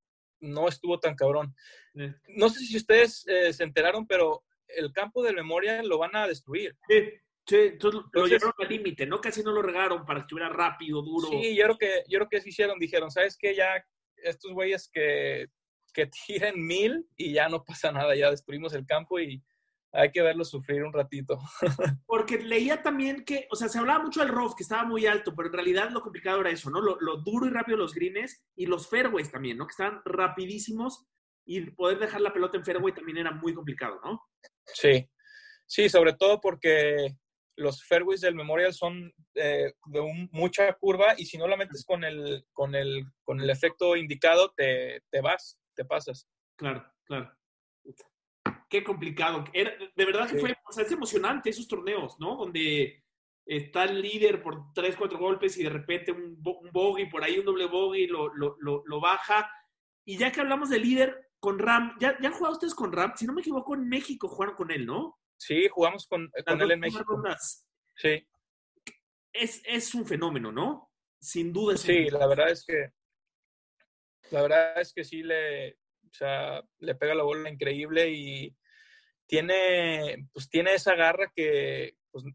no estuvo tan cabrón. Eh. No sé si ustedes eh, se enteraron, pero el campo del Memorial lo van a destruir. Sí, sí, entonces lo Entonces- llevaron al límite, ¿no? Casi no lo regaron para que estuviera rápido, duro. Sí, yo creo que, yo creo que eso hicieron. Dijeron, ¿sabes qué? Ya estos güeyes que, que tiren mil y ya no pasa nada, ya destruimos el campo y hay que verlos sufrir un ratito. [LAUGHS] Porque leía también que, o sea, se hablaba mucho del rough, que estaba muy alto, pero en realidad lo complicado era eso, ¿no? Lo, lo duro y rápido los greens y los fairways también, ¿no? Que estaban rapidísimos y poder dejar la pelota en fairway también era muy complicado, ¿no? Sí, sí, sobre todo porque los fairways del Memorial son eh, de un- mucha curva y si no la metes con el, con el, con el efecto indicado, te, te vas, te pasas. Claro, claro. Qué complicado. Era, de verdad que Sí. fue, o sea, es emocionante esos torneos, ¿no? Donde está el líder por tres, cuatro golpes y de repente un bogey, por ahí un doble bogey lo, lo, lo, lo baja. Y ya que hablamos de líder con Ram, ¿ya, ¿ya han jugado ustedes con Ram? Si no me equivoco, en México jugaron con él, ¿no? Sí, jugamos con, Las con él en México. rondas. Sí, Es, es un fenómeno, ¿no? Sin duda es un sí, la verdad es que la verdad es que sí le, o sea, le pega la bola increíble y, tiene, pues tiene esa garra que, pues, o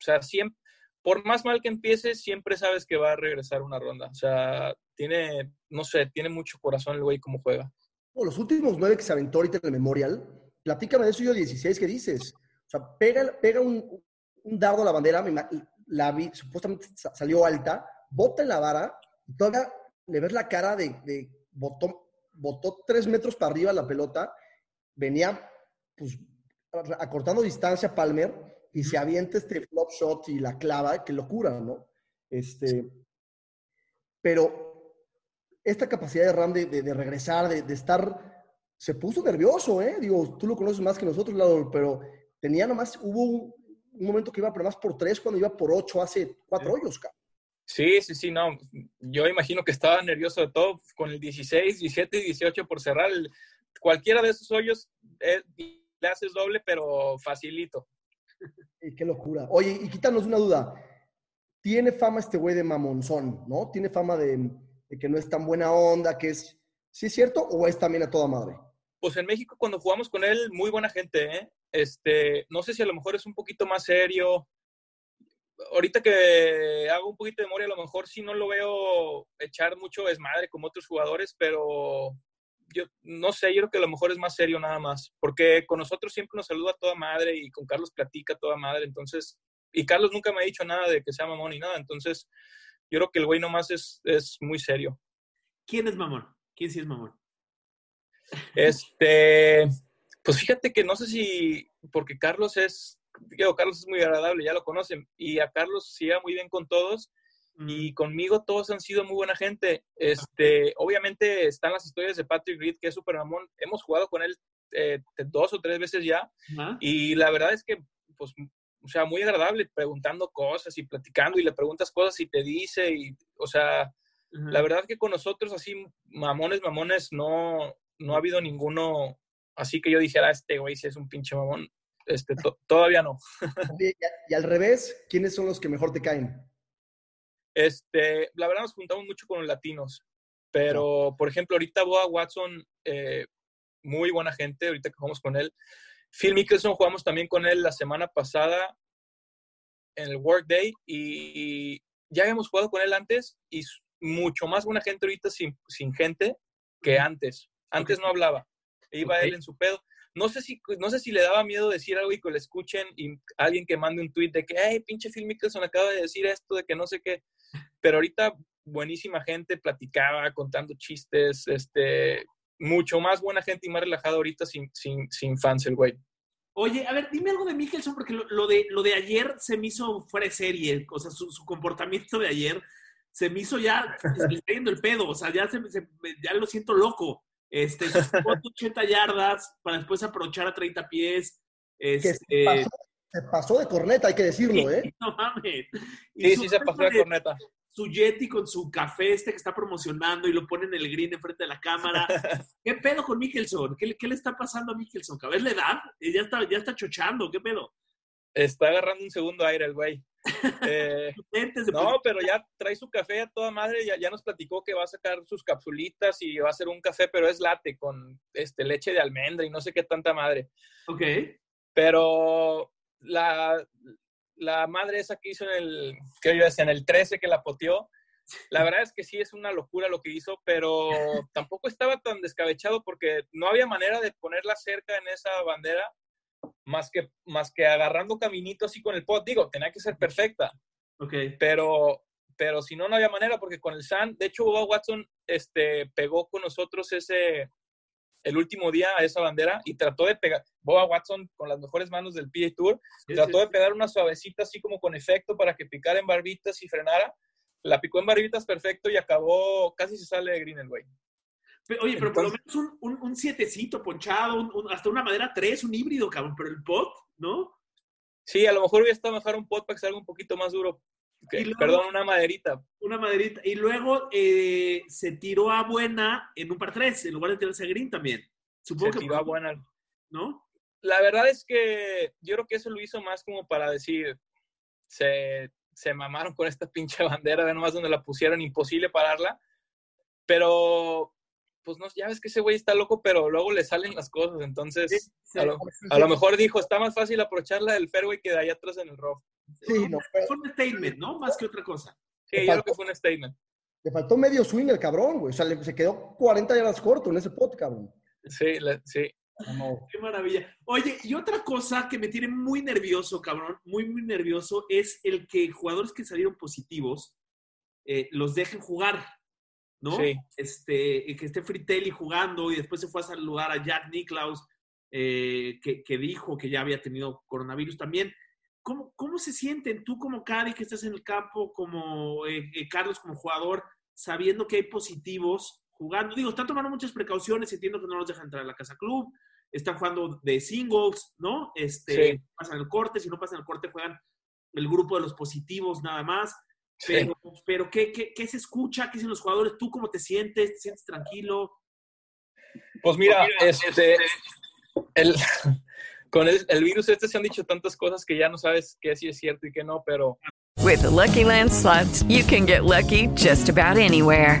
sea, siempre, por más mal que empiece, siempre sabes que va a regresar una ronda. O sea, tiene, no sé, tiene mucho corazón el güey como juega. Oh, los últimos nueve que se aventó ahorita en el Memorial, platícame de eso yo 16 que dices. O sea, pega, pega un, un dardo a la bandera, la vi, supuestamente sa- salió alta, bota en la vara, y todavía le ves la cara de, de botó, botó tres metros para arriba la pelota, venía pues acortando distancia Palmer y se avienta este flop shot y la clava, qué locura, ¿no? Este, pero esta capacidad de Ram de, de- de regresar, de, de estar, se puso nervioso, ¿eh? Digo, tú lo conoces más que nosotros, Lalo, pero tenía nomás, hubo un, un momento que iba pero más por tres cuando iba por ocho hace cuatro hoyos, cabrón. Sí, sí, sí, no. Yo imagino que estaba nervioso de todo con el 16, 17 y 18 por cerrar. el- cualquiera de esos hoyos eh, le haces doble, pero facilito. [LAUGHS] Qué locura. Oye, y quítanos una duda. Tiene fama este güey de mamonzón, ¿no? Tiene fama de, de que no es tan buena onda, que es... ¿Sí es cierto o es también a toda madre? Pues en México cuando jugamos con él, muy buena gente, ¿eh? Este, no sé si a lo mejor es un poquito más serio. Ahorita que hago un poquito de memoria, a lo mejor sí no lo veo echar mucho desmadre como otros jugadores, pero yo no sé, yo creo que a lo mejor es más serio nada más, porque con nosotros siempre nos saluda toda madre y con Carlos platica toda madre, entonces, y Carlos nunca me ha dicho nada de que sea mamón ni nada, entonces yo creo que el güey nomás es, es muy serio. ¿Quién es mamón? ¿Quién sí es mamón? Este, pues fíjate que no sé si, porque Carlos es, digo, Carlos es muy agradable, ya lo conocen, y a Carlos se lleva muy bien con todos, y conmigo todos han sido muy buena gente. Este, obviamente están las historias de Patrick Reed, que es súper mamón. Hemos jugado con él eh, dos o tres veces ya, y la verdad es que, pues, o sea, muy agradable, preguntando cosas y platicando, y le preguntas cosas y te dice, y, o sea, la verdad que con nosotros así, mamones, mamones, no, no ha habido ninguno así que yo dijera, este güey sí es un pinche mamón. Este, to- todavía no. [LAUGHS] Y, al revés, ¿quiénes son los que mejor te caen? Este, la verdad nos juntamos mucho con los latinos, pero por ejemplo, ahorita Boa Watson, eh, muy buena gente, ahorita que jugamos con él. Phil Mickelson jugamos también con él la semana pasada en el Workday y, y ya habíamos jugado con él antes y mucho más buena gente ahorita sin, sin gente que antes. Antes no hablaba, iba él en su pedo. No sé, si, no sé si le daba miedo decir algo y que lo escuchen y alguien que mande un tweet de que, hey, pinche Phil Mickelson acaba de decir esto, de que no sé qué. Pero ahorita buenísima gente, platicaba, contando chistes, este, mucho más buena gente y más relajado ahorita sin, sin, sin fans el güey. Oye, a ver, dime algo de Mickelson, porque lo, lo de, lo de ayer se me hizo fuera de serie. O sea, su, su comportamiento de ayer se me hizo ya, se le está yendo el pedo. O sea, ya, se, se- ya lo siento loco. Este, jugó 80 yardas para después aprovechar a 30 pies. Que Este, se, pasó, se pasó de corneta, hay que decirlo, ¿eh? [LAUGHS] no mames. Y Sí, sí se pasó de corneta. Su Yeti con su café este que está promocionando y lo pone en el green enfrente de la cámara. [LAUGHS] ¿Qué pedo con Mickelson? ¿Qué, le- qué le está pasando a Mickelson? ¿A ver la edad? Eh, Ya está, ya está chochando. ¿Qué pedo? Está agarrando un segundo aire el güey. [LAUGHS] Eh, no, pero ya trae su café a toda madre, ya, ya nos platicó que va a sacar sus capsulitas y va a hacer un café, pero es latte con este, leche de almendra y no sé qué tanta madre. Ok. Pero la, la madre esa que hizo en el, que yo decía, en el 13 que la poteó, la verdad es que sí es una locura lo que hizo, pero [LAUGHS] tampoco estaba tan descabechado porque no había manera de ponerla cerca en esa bandera más que, más que agarrando caminito así con el pot. Digo, tenía que ser perfecta, Ok. pero, pero si no, no había manera porque con el San, de hecho, Boba Watson este, pegó con nosotros ese, el último día a esa bandera y trató de pegar, Boba Watson con las mejores manos del PA Tour, Sí, trató sí, de pegar una suavecita así como con efecto para que picara en barbitas y frenara. La picó en barbitas perfecto y acabó, casi se sale de green el güey. Oye, pero por lo menos un, un, un sietecito ponchado, un- hasta una madera 3, un híbrido, cabrón. Pero el pot, ¿no? Sí, a lo mejor hubiera estado mejor un pot para que salga un poquito más duro. Luego- Perdón, una maderita. Una maderita. Y luego eh, se tiró a buena en un par 3, en lugar de tirarse a green también. Supongo Se que tiró a buena. ¿no? La verdad es que yo creo que eso lo hizo más como para decir, se, se mamaron con esta pinche bandera, de nomás donde la pusieron, imposible pararla. Pero pues no, ya ves que ese güey está loco, pero luego le salen las cosas. Entonces, a, lo, a lo mejor dijo, está más fácil aprovecharla del fairway que de allá atrás en el rough. Sí, no, pero Fue un statement, ¿no? Más que otra cosa. Sí, yo creo que fue un statement. le faltó medio swing el cabrón, güey. O sea, le- se quedó 40 yardas corto en ese pot, cabrón. Sí, le- sí. No, Qué maravilla. Oye, y otra cosa que me tiene muy nervioso, cabrón, muy, muy nervioso, es el que jugadores que salieron positivos eh, los dejen jugar, ¿no? Sí. Este, que esté Fritelli jugando y después se fue a saludar a Jack Nicklaus, eh, que, que dijo que ya había tenido coronavirus también. ¿Cómo, cómo se sienten tú como Cadi, que estás en el campo, como eh, eh, Carlos como jugador, sabiendo que hay positivos jugando? Digo, están tomando muchas precauciones, entiendo que no los dejan entrar a la casa club, están jugando de singles, ¿no? Este, Sí. pasan el corte, si no pasan el corte juegan el grupo de los positivos nada más. Sí. Pero, pero ¿qué, qué, qué se escucha? ¿Qué dicen los jugadores? ¿Tú cómo te sientes? ¿Te sientes tranquilo? Pues mira, este, el, [LAUGHS] con el, el virus este se han dicho tantas cosas que ya no sabes qué sí es cierto y qué no, pero With the Lucky Land slots, you can get lucky just about anywhere.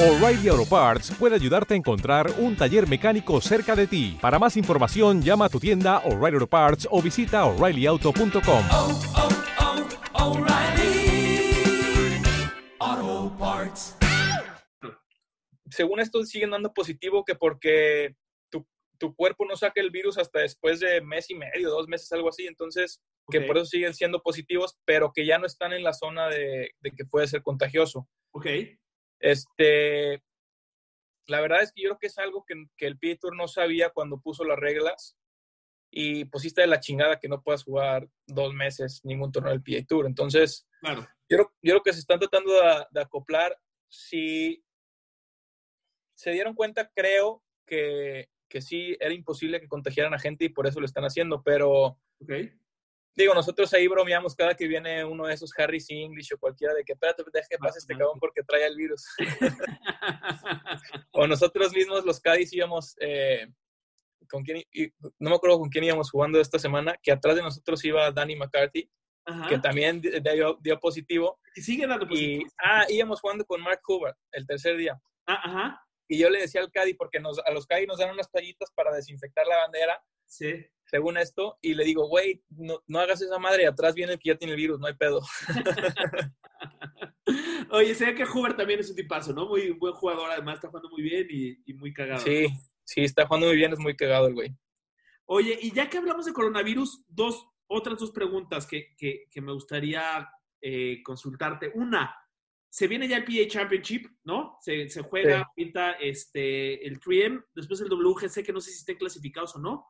O'Reilly Auto Parts puede ayudarte a encontrar un taller mecánico cerca de ti. Para más información, llama a tu tienda O'Reilly Auto Parts o visita oreillyauto.com. según esto siguen dando positivo que porque tu, tu cuerpo no saca el virus hasta después de mes y medio, dos meses, algo así. Entonces, que por eso siguen siendo positivos, pero que ya no están en la zona de, de que puede ser contagioso. Ok. Este, la verdad es que yo creo que es algo que, que el PGA Tour no sabía cuando puso las reglas y pues sí está de la chingada que no puedas jugar dos meses ningún torneo del PGA Tour. Entonces, Claro. yo creo, yo creo que se están tratando de, de acoplar. Si se dieron cuenta, creo que, que sí era imposible que contagiaran a gente y por eso lo están haciendo, pero Ok. Digo, nosotros ahí bromeamos cada que viene uno de esos Harry English o cualquiera de que, espérate, deja que pase este cabrón porque trae el virus. [LAUGHS] o nosotros mismos, los Cádiz, íbamos, eh, con quién, y- no me acuerdo con quién íbamos jugando esta semana, que atrás de nosotros iba Danny McCarthy, Ajá. que también di- dio, dio positivo. Y sigue dando Y, positivo. ah, íbamos jugando con Mark Hoover el tercer día. Ah, ajá. Y yo le decía al Cádiz, porque nos, a los Cádiz nos dan unas toallitas para desinfectar la bandera, Sí. Según esto, y le digo, güey, no, no hagas esa madre, atrás viene el que ya tiene el virus, no hay pedo. [LAUGHS] Oye, sé que Hoover también es un tipazo, ¿no? Muy buen jugador, además está jugando muy bien y, y muy cagado. Sí, sí, está jugando muy bien, es muy cagado el güey. Oye, y ya que hablamos de coronavirus, dos, otras dos preguntas que, que- que me gustaría eh, consultarte. Una, se viene ya el PA Championship, ¿no? Se, se juega Sí. ahorita este, el 3M, después el WGC, que no sé si estén clasificados o no.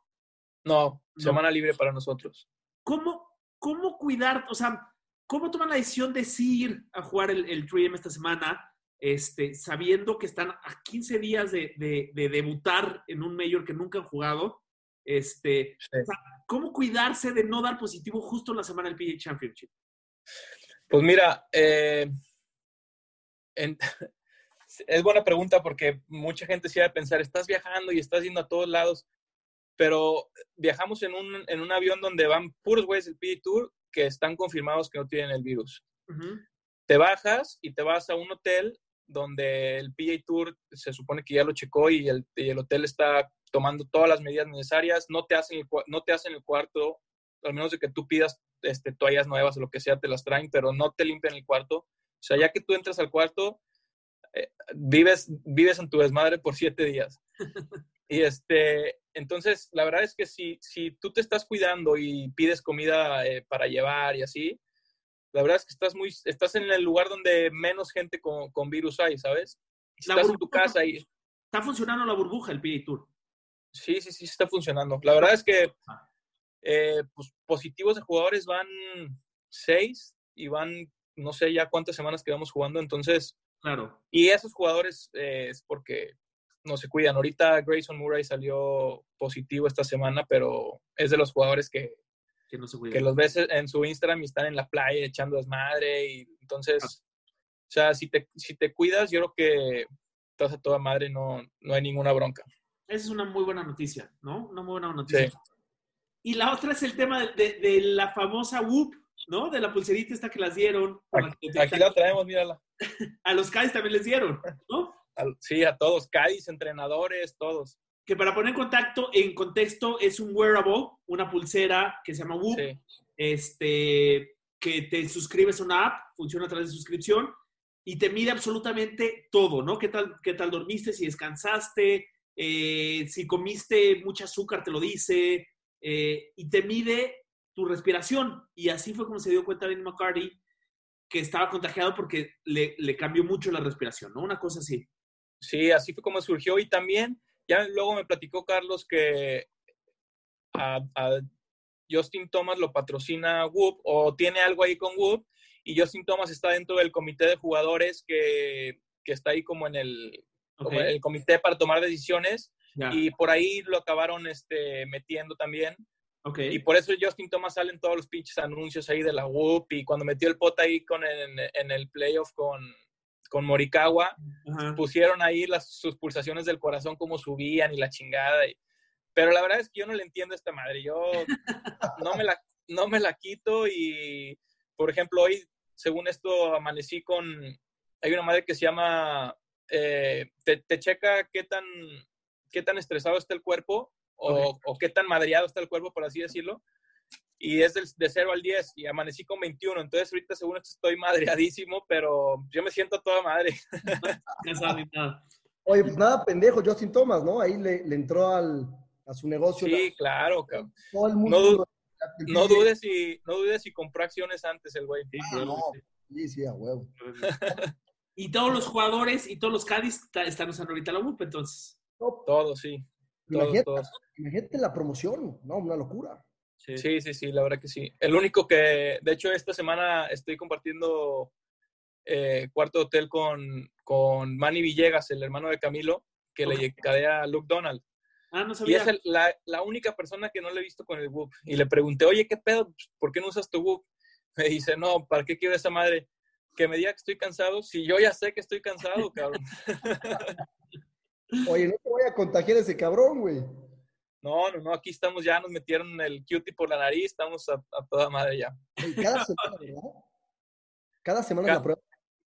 No, No. semana libre para nosotros. ¿Cómo, cómo cuidar, o sea, cómo toman la decisión de sí ir a jugar el, el 3M esta semana, este, sabiendo que están a 15 días de, de- de debutar en un mayor que nunca han jugado? Este, Sí. o sea, ¿Cómo cuidarse de no dar positivo justo en la semana del PGA Championship? Pues mira, eh, en- [LAUGHS] es buena pregunta porque mucha gente se va a pensar, estás viajando y estás yendo a todos lados, pero viajamos en un, en un avión donde van puros güeyes del PGA Tour que están confirmados que no tienen el virus. Te bajas y te vas a un hotel donde el PGA Tour se supone que ya lo checó y el, y el hotel está tomando todas las medidas necesarias, no te hacen el, no te hacen el cuarto, al menos de que tú pidas este, toallas nuevas o lo que sea, te las traen, pero no te limpian el cuarto. O sea, ya que tú entras al cuarto, eh, vives, vives en tu desmadre por siete días. [LAUGHS] Y este, entonces, la verdad es que si, si tú te estás cuidando y pides comida eh, para llevar y así, la verdad es que estás muy, estás en el lugar donde menos gente con, con virus hay, ¿sabes? Si estás en tu casa y Está funcionando la burbuja el PGA Tour. sí, sí, sí está funcionando. La verdad es que eh, pues, positivos de jugadores van seis y van no sé ya cuántas semanas que vamos jugando, entonces Claro. Y esos jugadores eh, es porque no se cuidan. Ahorita Grayson Murray salió positivo esta semana, pero es de los jugadores que, Que no se que cuidan. los ves en su Instagram y están en la playa echando desmadre. Y entonces, o sea, si te, si te cuidas, yo creo que estás a toda madre, no, no hay ninguna bronca. Esa es una muy buena noticia, ¿no? Una muy buena noticia. Sí. Y la otra es el tema de, de- de la famosa Whoop, ¿no? De la pulserita esta que las dieron. por la que- Aquí la traemos, mírala. [LAUGHS] A los Cádiz también les dieron, ¿no? Sí, a todos, Cádiz, entrenadores, todos. Que para poner en contacto, en contexto, es un wearable, una pulsera que se llama Whoop, Sí. este, que te suscribes a una app, funciona a través de suscripción, y te mide absolutamente todo, ¿no? ¿Qué tal, qué tal dormiste? Si descansaste, eh, si comiste mucho azúcar, te lo dice, eh, y te mide tu respiración. Y así fue como se dio cuenta Vinny McCarty que estaba contagiado porque le, le cambió mucho la respiración, ¿no? Una cosa así. Sí, así fue como surgió. Y también, ya luego me platicó Carlos que a, a Justin Thomas lo patrocina Whoop o tiene algo ahí con Whoop. Y Justin Thomas está dentro del comité de jugadores que, que está ahí como en el, como el comité para tomar decisiones. Y por ahí lo acabaron este, metiendo también. Y por eso Justin Thomas sale en todos los pinches anuncios ahí de la Whoop. Y cuando metió el pot ahí con en, en el playoff con, con Morikawa, Ajá. pusieron ahí las, sus pulsaciones del corazón, cómo subían y la chingada. y- pero la verdad es que yo no le entiendo a esta madre. Yo [LAUGHS] no me la, no me la quito y, por ejemplo, hoy, según esto, amanecí con... Hay una madre que se llama... eh, te, te checa qué tan, qué tan estresado está el cuerpo o, o qué tan madreado está el cuerpo, por así decirlo. Y es del- de 0 al 10 y amanecí con 21. Entonces ahorita según esto estoy madreadísimo, pero yo me siento toda madre. [LAUGHS] Oye, pues nada, pendejo, Justin Thomas, ¿no? Ahí le, le entró al, a su negocio. Sí, claro, cabrón. Todo el No, mundo. du- no dudes si no dudes si compró acciones antes el güey. Ah, no. Sí, sí, a huevo. [LAUGHS] Y todos los jugadores y todos los Cádiz están usando ahorita la WUP, entonces. Todos, sí. Todos, Imagínate, todos. imagínate la promoción, ¿no? Una locura. Sí. sí, sí, la verdad que sí. El único que, de hecho, esta semana estoy compartiendo eh, cuarto de hotel con, con Manny Villegas, el hermano de Camilo, que le cadea a Luke Donald. Ah, no Y es el- la, la única persona que no le he visto con el Whoop. Y le pregunté, oye, ¿qué pedo? ¿Por qué no usas tu Whoop? [LAUGHS] Me dice, no, ¿para qué quiero esa madre? Que me diga que estoy cansado. Si yo ya sé que estoy cansado, cabrón. [LAUGHS] Oye, no te voy a contagiar ese cabrón, güey. No, no, no, aquí estamos ya, nos metieron el cutie por la nariz, estamos a, a toda madre ya. Cada [LAUGHS] semana, ¿verdad? Cada semana la prueba.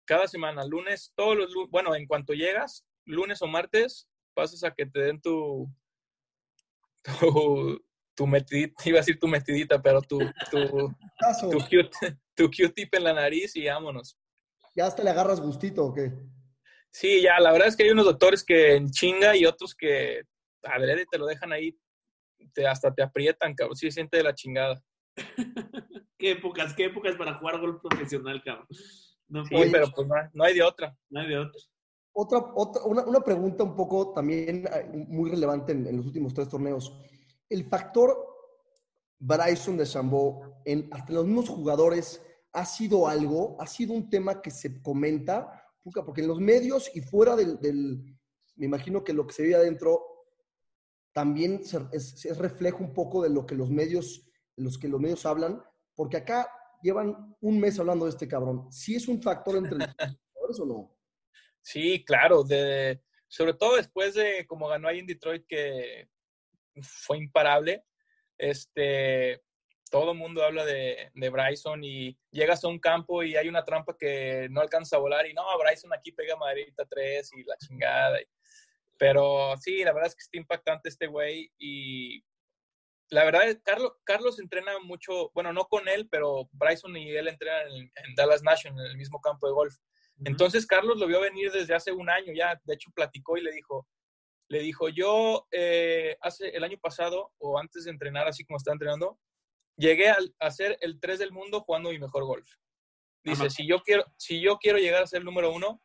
Cada semana, lunes, todos los lunes, bueno, en cuanto llegas, lunes o martes, pasas a que te den tu, tu, tu metidita, [LAUGHS] iba a decir tu metidita, pero tu, tu, tu, tu Q-tip en la nariz y vámonos. ¿Ya hasta le agarras gustito o qué? Sí, ya, la verdad es que hay unos doctores que en chinga y otros que adrede te lo dejan ahí, te, hasta te aprietan, cabrón, sí, siente de la chingada. [LAUGHS] Qué épocas, qué épocas para jugar golf profesional, cabrón. No, Sí, pero pues no, hay- no hay de otra. no hay de otro. Otra, otra, una, una pregunta un poco también eh, muy relevante en, en los últimos tres torneos. El factor Bryson de Chambó, en, hasta los mismos jugadores, ¿ha sido algo? ¿Ha sido un tema que se comenta? Porque en los medios y fuera del, del- me imagino que lo que se ve adentro también es, es reflejo un poco de lo que los medios, los que los medios hablan, porque acá llevan un mes hablando de este cabrón. ¿Sí es un factor entre los [LAUGHS] jugadores o no? Sí, claro, de, sobre todo después de como ganó ahí en Detroit, que fue imparable, este, todo el mundo habla de, de Bryson y llegas a un campo y hay una trampa que no alcanza a volar y no, Bryson aquí pega Madridita 3 y la chingada. y- pero sí, la verdad es que está impactante este güey y la verdad es Carlos, Carlos entrena mucho, bueno, no con él, pero Bryson y él entrenan en, en Dallas National, en el mismo campo de golf. Entonces Carlos lo vio venir desde hace un año ya, de hecho platicó y le dijo, le dijo, yo eh, hace el año pasado o antes de entrenar así como está entrenando, llegué al- a ser el 3 del mundo jugando mi mejor golf. Dice, Ajá. si yo, quiero, si yo quiero llegar a ser el número uno,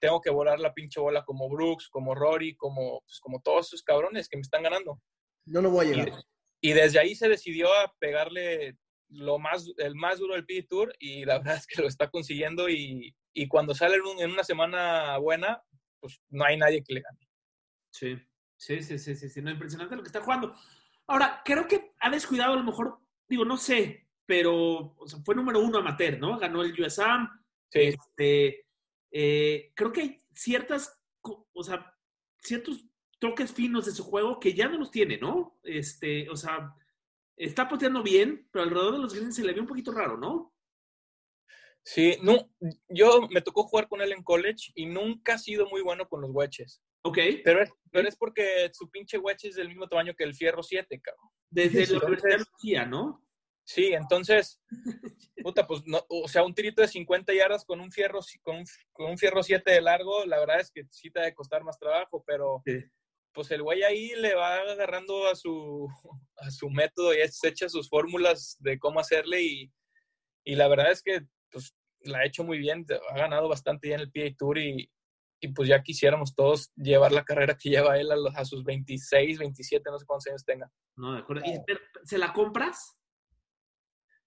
tengo que volar la pinche bola como Brooks, como Rory, como, pues, como todos esos cabrones que me están ganando. No voy a llegar. y desde ahí se decidió a pegarle lo más, el más duro del PGA Tour y la [LAUGHS] verdad es que lo está consiguiendo y, y cuando sale en, un- en una semana buena, pues no hay nadie que le gane. Sí, sí, sí, sí, sí, sí, no, impresionante lo que está jugando. Ahora, creo que ha descuidado a lo mejor, digo, no sé, pero o sea, fue número uno amateur, ¿no? Ganó el USAM. Sí. Este, eh, creo que hay ciertas, o sea, ciertos toques finos de su juego que ya no los tiene, ¿no? Este, o sea, está poteando bien, pero alrededor de los greens se le ve un poquito raro, ¿no? Sí, no, yo me tocó jugar con él en college y nunca ha sido muy bueno con los wedges. Ok. Pero es, pero es porque su pinche wedge es del mismo tamaño que el fierro 7, cabrón. Desde la Entonces- Universidad de Lucía, ¿no? Sí, entonces, puta, pues, no, o sea, un tirito de 50 yardas con un fierro, si- con un, con un fierro 7 de largo, la verdad es que sí te ha de costar más trabajo, pero pues el güey ahí le va agarrando a su, [LAUGHS] a su método y es- echa sus fórmulas de cómo hacerle y, y la verdad es que pues la ha hecho muy bien, ha ganado bastante ya en el PA Tour y, y pues ya quisiéramos todos llevar la carrera que lleva él a, los- a sus 26, 27, no sé cuántos años tenga. No, de acuerdo. Y, pero, ¿Se la compras?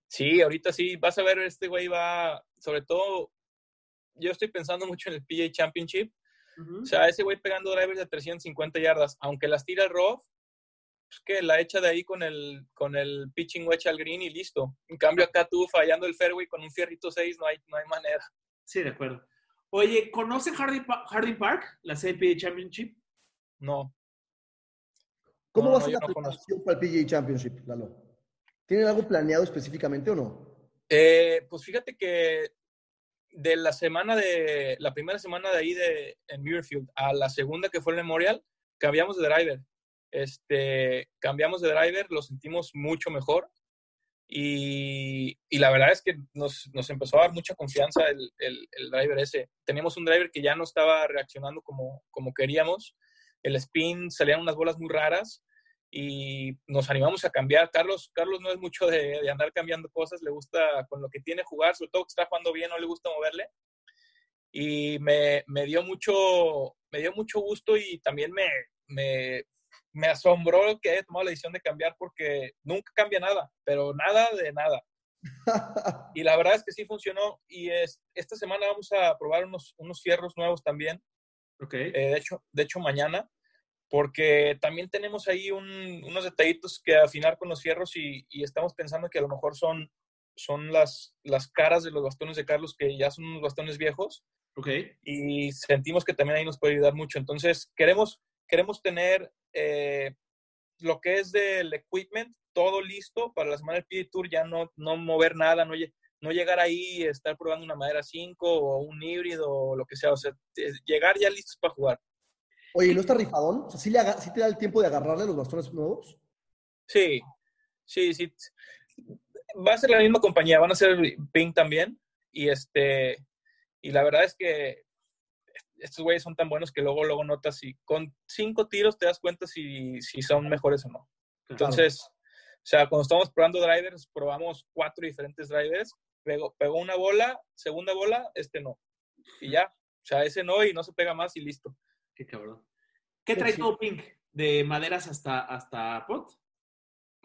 Sí, ahorita sí, vas a ver, este güey va, sobre todo, yo estoy pensando mucho en el PGA Championship. O sea, ese güey pegando drivers de 350 yardas, aunque las tira el rough, pues que la echa de ahí con el, con el pitching wedge al green y listo. En cambio acá tú fallando el fairway con un fierrito 6 no hay, no hay manera. Sí, de acuerdo. Oye, ¿conoce Harding, Pa- Harding Park, la CPA Championship? No. ¿Cómo No, va a ser la conozco. preparación para el PGA Championship, Lalo? ¿Tienen algo planeado específicamente o no? Eh, pues fíjate que de la semana de, la primera semana de ahí de, en Muirfield a la segunda que fue el Memorial, cambiamos de driver. Este, cambiamos de driver, lo sentimos mucho mejor. Y, y la verdad es que nos, nos empezó a dar mucha confianza el, el- el driver ese. Teníamos un driver que ya no estaba reaccionando como, como queríamos. El spin salían unas bolas muy raras y nos animamos a cambiar. Carlos, Carlos no es mucho de, de andar cambiando cosas, le gusta con lo que tiene jugar, sobre todo que está jugando bien, no le gusta moverle. Y me, me dio, mucho, me dio mucho gusto y también me, me, me asombró que haya tomado la decisión de cambiar porque nunca cambia nada, pero nada de nada. [LAUGHS] y la verdad es que sí funcionó y es, esta semana vamos a probar unos, unos fierros nuevos también. Ok. Eh, de, hecho, de hecho, mañana, porque también tenemos ahí un- unos detallitos que afinar con los fierros y, y estamos pensando que a lo mejor son, son las, las caras de los bastones de Carlos, que ya son unos bastones viejos. Ok. Y sentimos que también ahí nos puede ayudar mucho. Entonces, queremos, queremos tener eh, lo que es del equipment, todo listo para la semana del PGA Tour, ya no, no mover nada, no, no llegar ahí y estar probando una madera 5 o un híbrido o lo que sea. O sea, eh, llegar ya listos para jugar. Oye, ¿no está rifadón? O sea, ¿sí, le sí te da el tiempo de agarrarle los bastones nuevos? Sí, sí, sí. Va a ser la misma compañía, van a ser Ping también. Y este, y la verdad es que estos güeyes son tan buenos que luego, luego notas si con cinco tiros te das cuenta si, si son mejores o no. Entonces, o sea, cuando estamos probando drivers, probamos cuatro diferentes drivers, pegó, pegó una bola, segunda bola, este no. Y ya, o sea, ese no y no se pega más y listo. Qué cabrón. ¿Qué trae todo Pink? ¿De maderas hasta, hasta pot?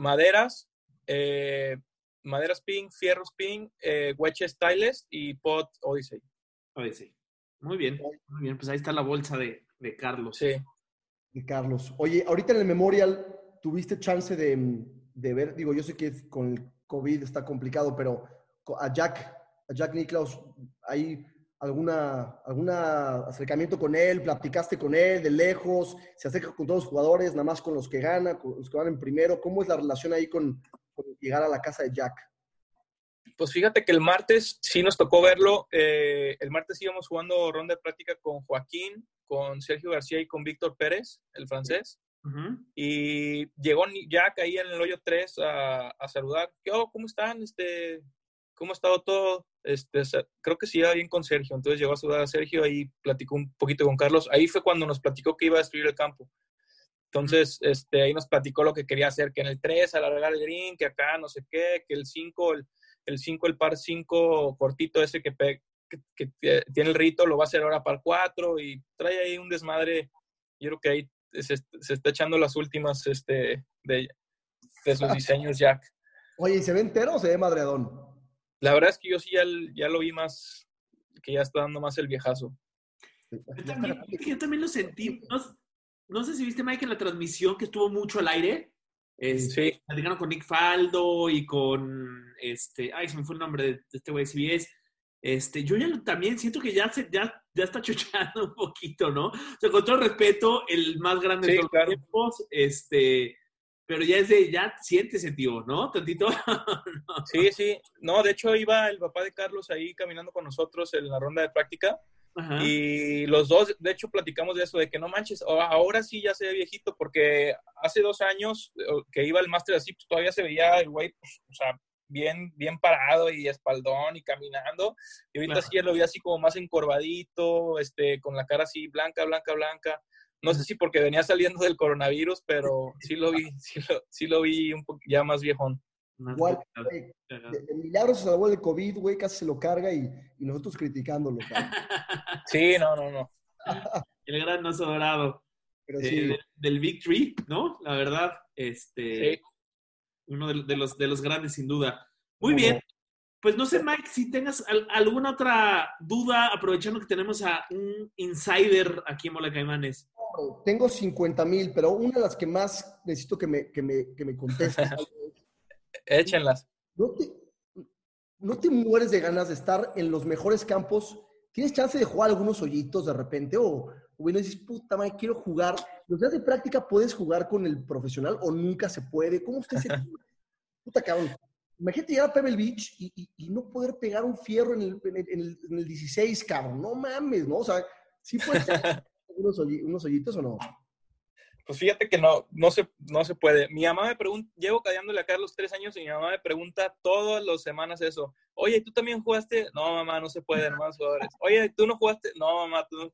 maderas, eh, maderas ping, fierros ping, eh, wedge stylus y pot Odyssey. Odyssey. Muy bien, muy bien. Pues ahí está la bolsa de, de Carlos. Sí. De Carlos. Oye, ahorita en el Memorial, ¿tuviste chance de, de ver? Digo, yo sé que con el COVID está complicado, pero a Jack, a Jack Nicklaus, ¿hay alguna, alguna acercamiento con él? ¿Platicaste con él de lejos? ¿Se acerca con todos los jugadores, nada más con los que gana, con los que van en primero? ¿Cómo es la relación ahí con, con llegar a la casa de Jack? Pues fíjate que el martes sí nos tocó verlo. eh, el martes íbamos jugando ronda de práctica con Joaquín, con Sergio García y con Víctor Pérez, el francés. Y llegó Ni- Jack ahí en el hoyo 3 a, a saludar. ¿Qué, oh, ¿Cómo están? Este, ¿Cómo ha estado todo? Este, creo que sí iba bien con Sergio. Entonces llegó a saludar a Sergio, ahí platicó un poquito con Carlos. Ahí fue cuando nos platicó que iba a destruir el campo. Entonces, este, ahí nos platicó lo que quería hacer, que en el 3 alargar el green, que acá no sé qué, que el 5, el, el 5, el par 5 cortito ese que, pe- que, que t- tiene el rito, lo va a hacer ahora par 4 y trae ahí un desmadre. Yo creo que ahí se, se está echando las últimas este, de, de sus [LAUGHS] diseños, Jack. Oye, ¿y se ve entero o se ve madreadón? La verdad es que yo sí ya, ya lo vi más, que ya está dando más el viejazo. Yo también, yo también lo sentí. No, no sé si viste, Mike, en la transmisión que estuvo mucho al aire. Este, Sí. platicaron con Nick Faldo y con este, ay, se me fue el nombre de, de este güey de CBS. Este, yo ya lo- también siento que ya se, ya, ya está [LAUGHS] chochando un poquito, ¿no? O sea, con todo respeto, el más grande Sí, de todos claro. los tiempos, este, pero ya es de, ya siéntese, tío, ¿no? Tantito. [LAUGHS] Sí, sí. No, de hecho iba el papá de Carlos ahí caminando con nosotros en la ronda de práctica. Ajá. Y los dos, de hecho, platicamos de eso, de que no manches, ahora sí ya se ve viejito, porque hace dos años eh, que iba el máster así, pues todavía se veía el güey, pues, o sea, bien, bien parado y espaldón y caminando. Y ahorita Claro. sí ya lo vi así como más encorvadito, este, con la cara así blanca, blanca, blanca. No sé si porque venía saliendo del coronavirus, pero sí lo vi, sí lo, sí lo vi un poco ya más viejón. Igual, de, de milagro se salvó del COVID, güey, casi se lo carga y, y nosotros criticándolo. [LAUGHS] cabrón. Sí, no, no, no. [LAUGHS] El gran oso dorado. Pero eh, sí. de- del Big Tree, ¿no? La verdad, este, Sí. uno de, de los, de los grandes, sin duda. Muy bien. Pues no sé, Mike, si tengas al- alguna otra duda, aprovechando que tenemos a un insider aquí en Mola Caimanes. Tengo 50 mil, pero una de las que más necesito que me, que me, que me contestes. [LAUGHS] Échenlas. ¿No te, ¿No te mueres de ganas de estar en los mejores campos? ¿Tienes chance de jugar algunos hoyitos de repente? O, bueno, dices, puta madre, quiero jugar. ¿Los días de práctica puedes jugar con el profesional o nunca se puede? ¿Cómo ese tema? [LAUGHS] Puta cabrón. Imagínate llegar a Pebble Beach y, y- y no poder pegar un fierro en el, en, el, en el- en el 16, cabrón. No mames, ¿no? O sea, ¿sí puedes tener [LAUGHS] unos, hoyi- unos hoyitos o no? Pues fíjate que no, no se, no se puede. Mi mamá me pregunta, llevo callándole a Carlos tres años y mi mamá me pregunta todas las semanas eso. Oye, ¿tú también jugaste? No, mamá, no se puede, hermanos jugadores. Oye, ¿tú no jugaste? No, mamá, tú no.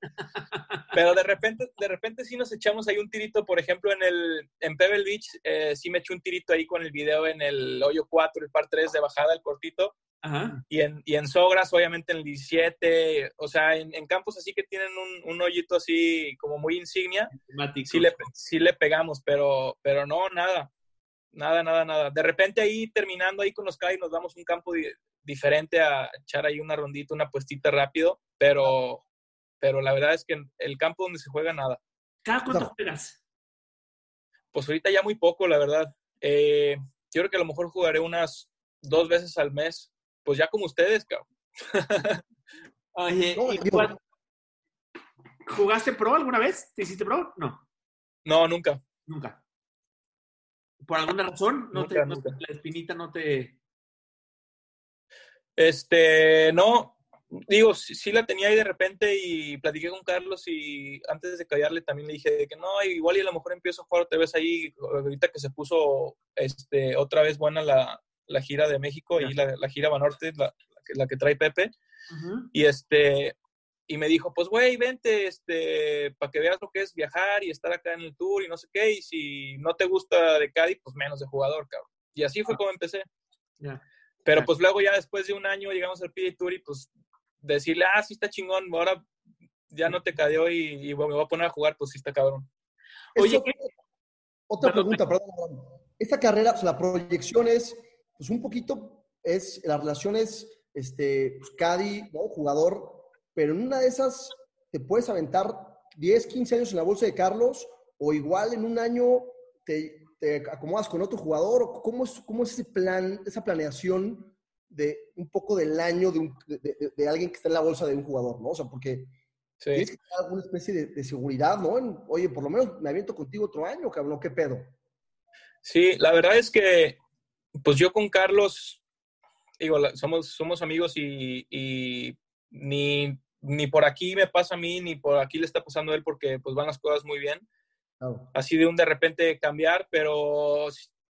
Pero de repente, de repente sí nos echamos ahí un tirito, por ejemplo, en el, en Pebble Beach, eh, sí me eché un tirito ahí con el video en el hoyo 4, el par 3 de bajada, el cortito. Ajá. Y en, y en Sogras, obviamente en el 17, o sea, en, en campos así que tienen un, un hoyito así como muy insignia, sí le, sí le pegamos, pero, pero no, nada, nada, nada, nada. De repente ahí terminando ahí con los CAI nos damos un campo di- diferente a echar ahí una rondita, una puestita rápido, pero, pero la verdad es que el campo donde se juega nada. ¿Cada cuánto juegas? Pues ahorita ya muy poco, la verdad. Eh, yo creo que a lo mejor jugaré unas dos veces al mes, pues ya como ustedes, cabrón. [LAUGHS] Oye, No, ¿y digo- cuál- ¿jugaste pro alguna vez? ¿Te hiciste pro? No, No, nunca. nunca. ¿Por alguna razón? No te, Nunca, no- nunca. la espinita no te... Este, no, digo, sí, sí la tenía ahí de repente y platiqué con Carlos y antes de callarle también le dije de que no, igual y a lo mejor empiezo a jugar otra vez ahí, ahorita que se puso este, otra vez buena la, la gira de México y la, la gira Banorte, la, la que, la que trae Pepe. Y este, y me dijo, pues güey, vente, este, para que veas lo que es viajar y estar acá en el tour y no sé qué, y si no te gusta de Cádiz, pues menos de jugador, cabrón. Y así fue como empecé. Ya. Pero pues luego ya después de un año llegamos al PGA Tour y pues decirle, ah, sí está chingón, ahora ya no te cadeó y, y bueno, me voy a poner a jugar, pues sí está cabrón. Oye, Oye, otra pregunta, perdón. Esta carrera, o sea, la proyección es, pues un poquito, es, la relación es, este, pues, Cadi, ¿no? Jugador, pero en una de esas te puedes aventar 10, 15 años en la bolsa de Carlos, o igual en un año te, te acomodas con otro jugador, o cómo es, cómo es ese plan, esa planeación de un poco del año de, un- de- de- de alguien que está en la bolsa de un jugador, ¿no? O sea, porque Sí. tienes que tener alguna especie de, de seguridad, ¿no? En, Oye, por lo menos me aviento contigo otro año, cabrón, ¿qué pedo? Sí, la verdad es que, pues yo con Carlos, digo, somos, somos amigos y, y ni, ni por aquí me pasa a mí, ni por aquí le está pasando a él, porque pues van las cosas muy bien. Así de un de repente cambiar, pero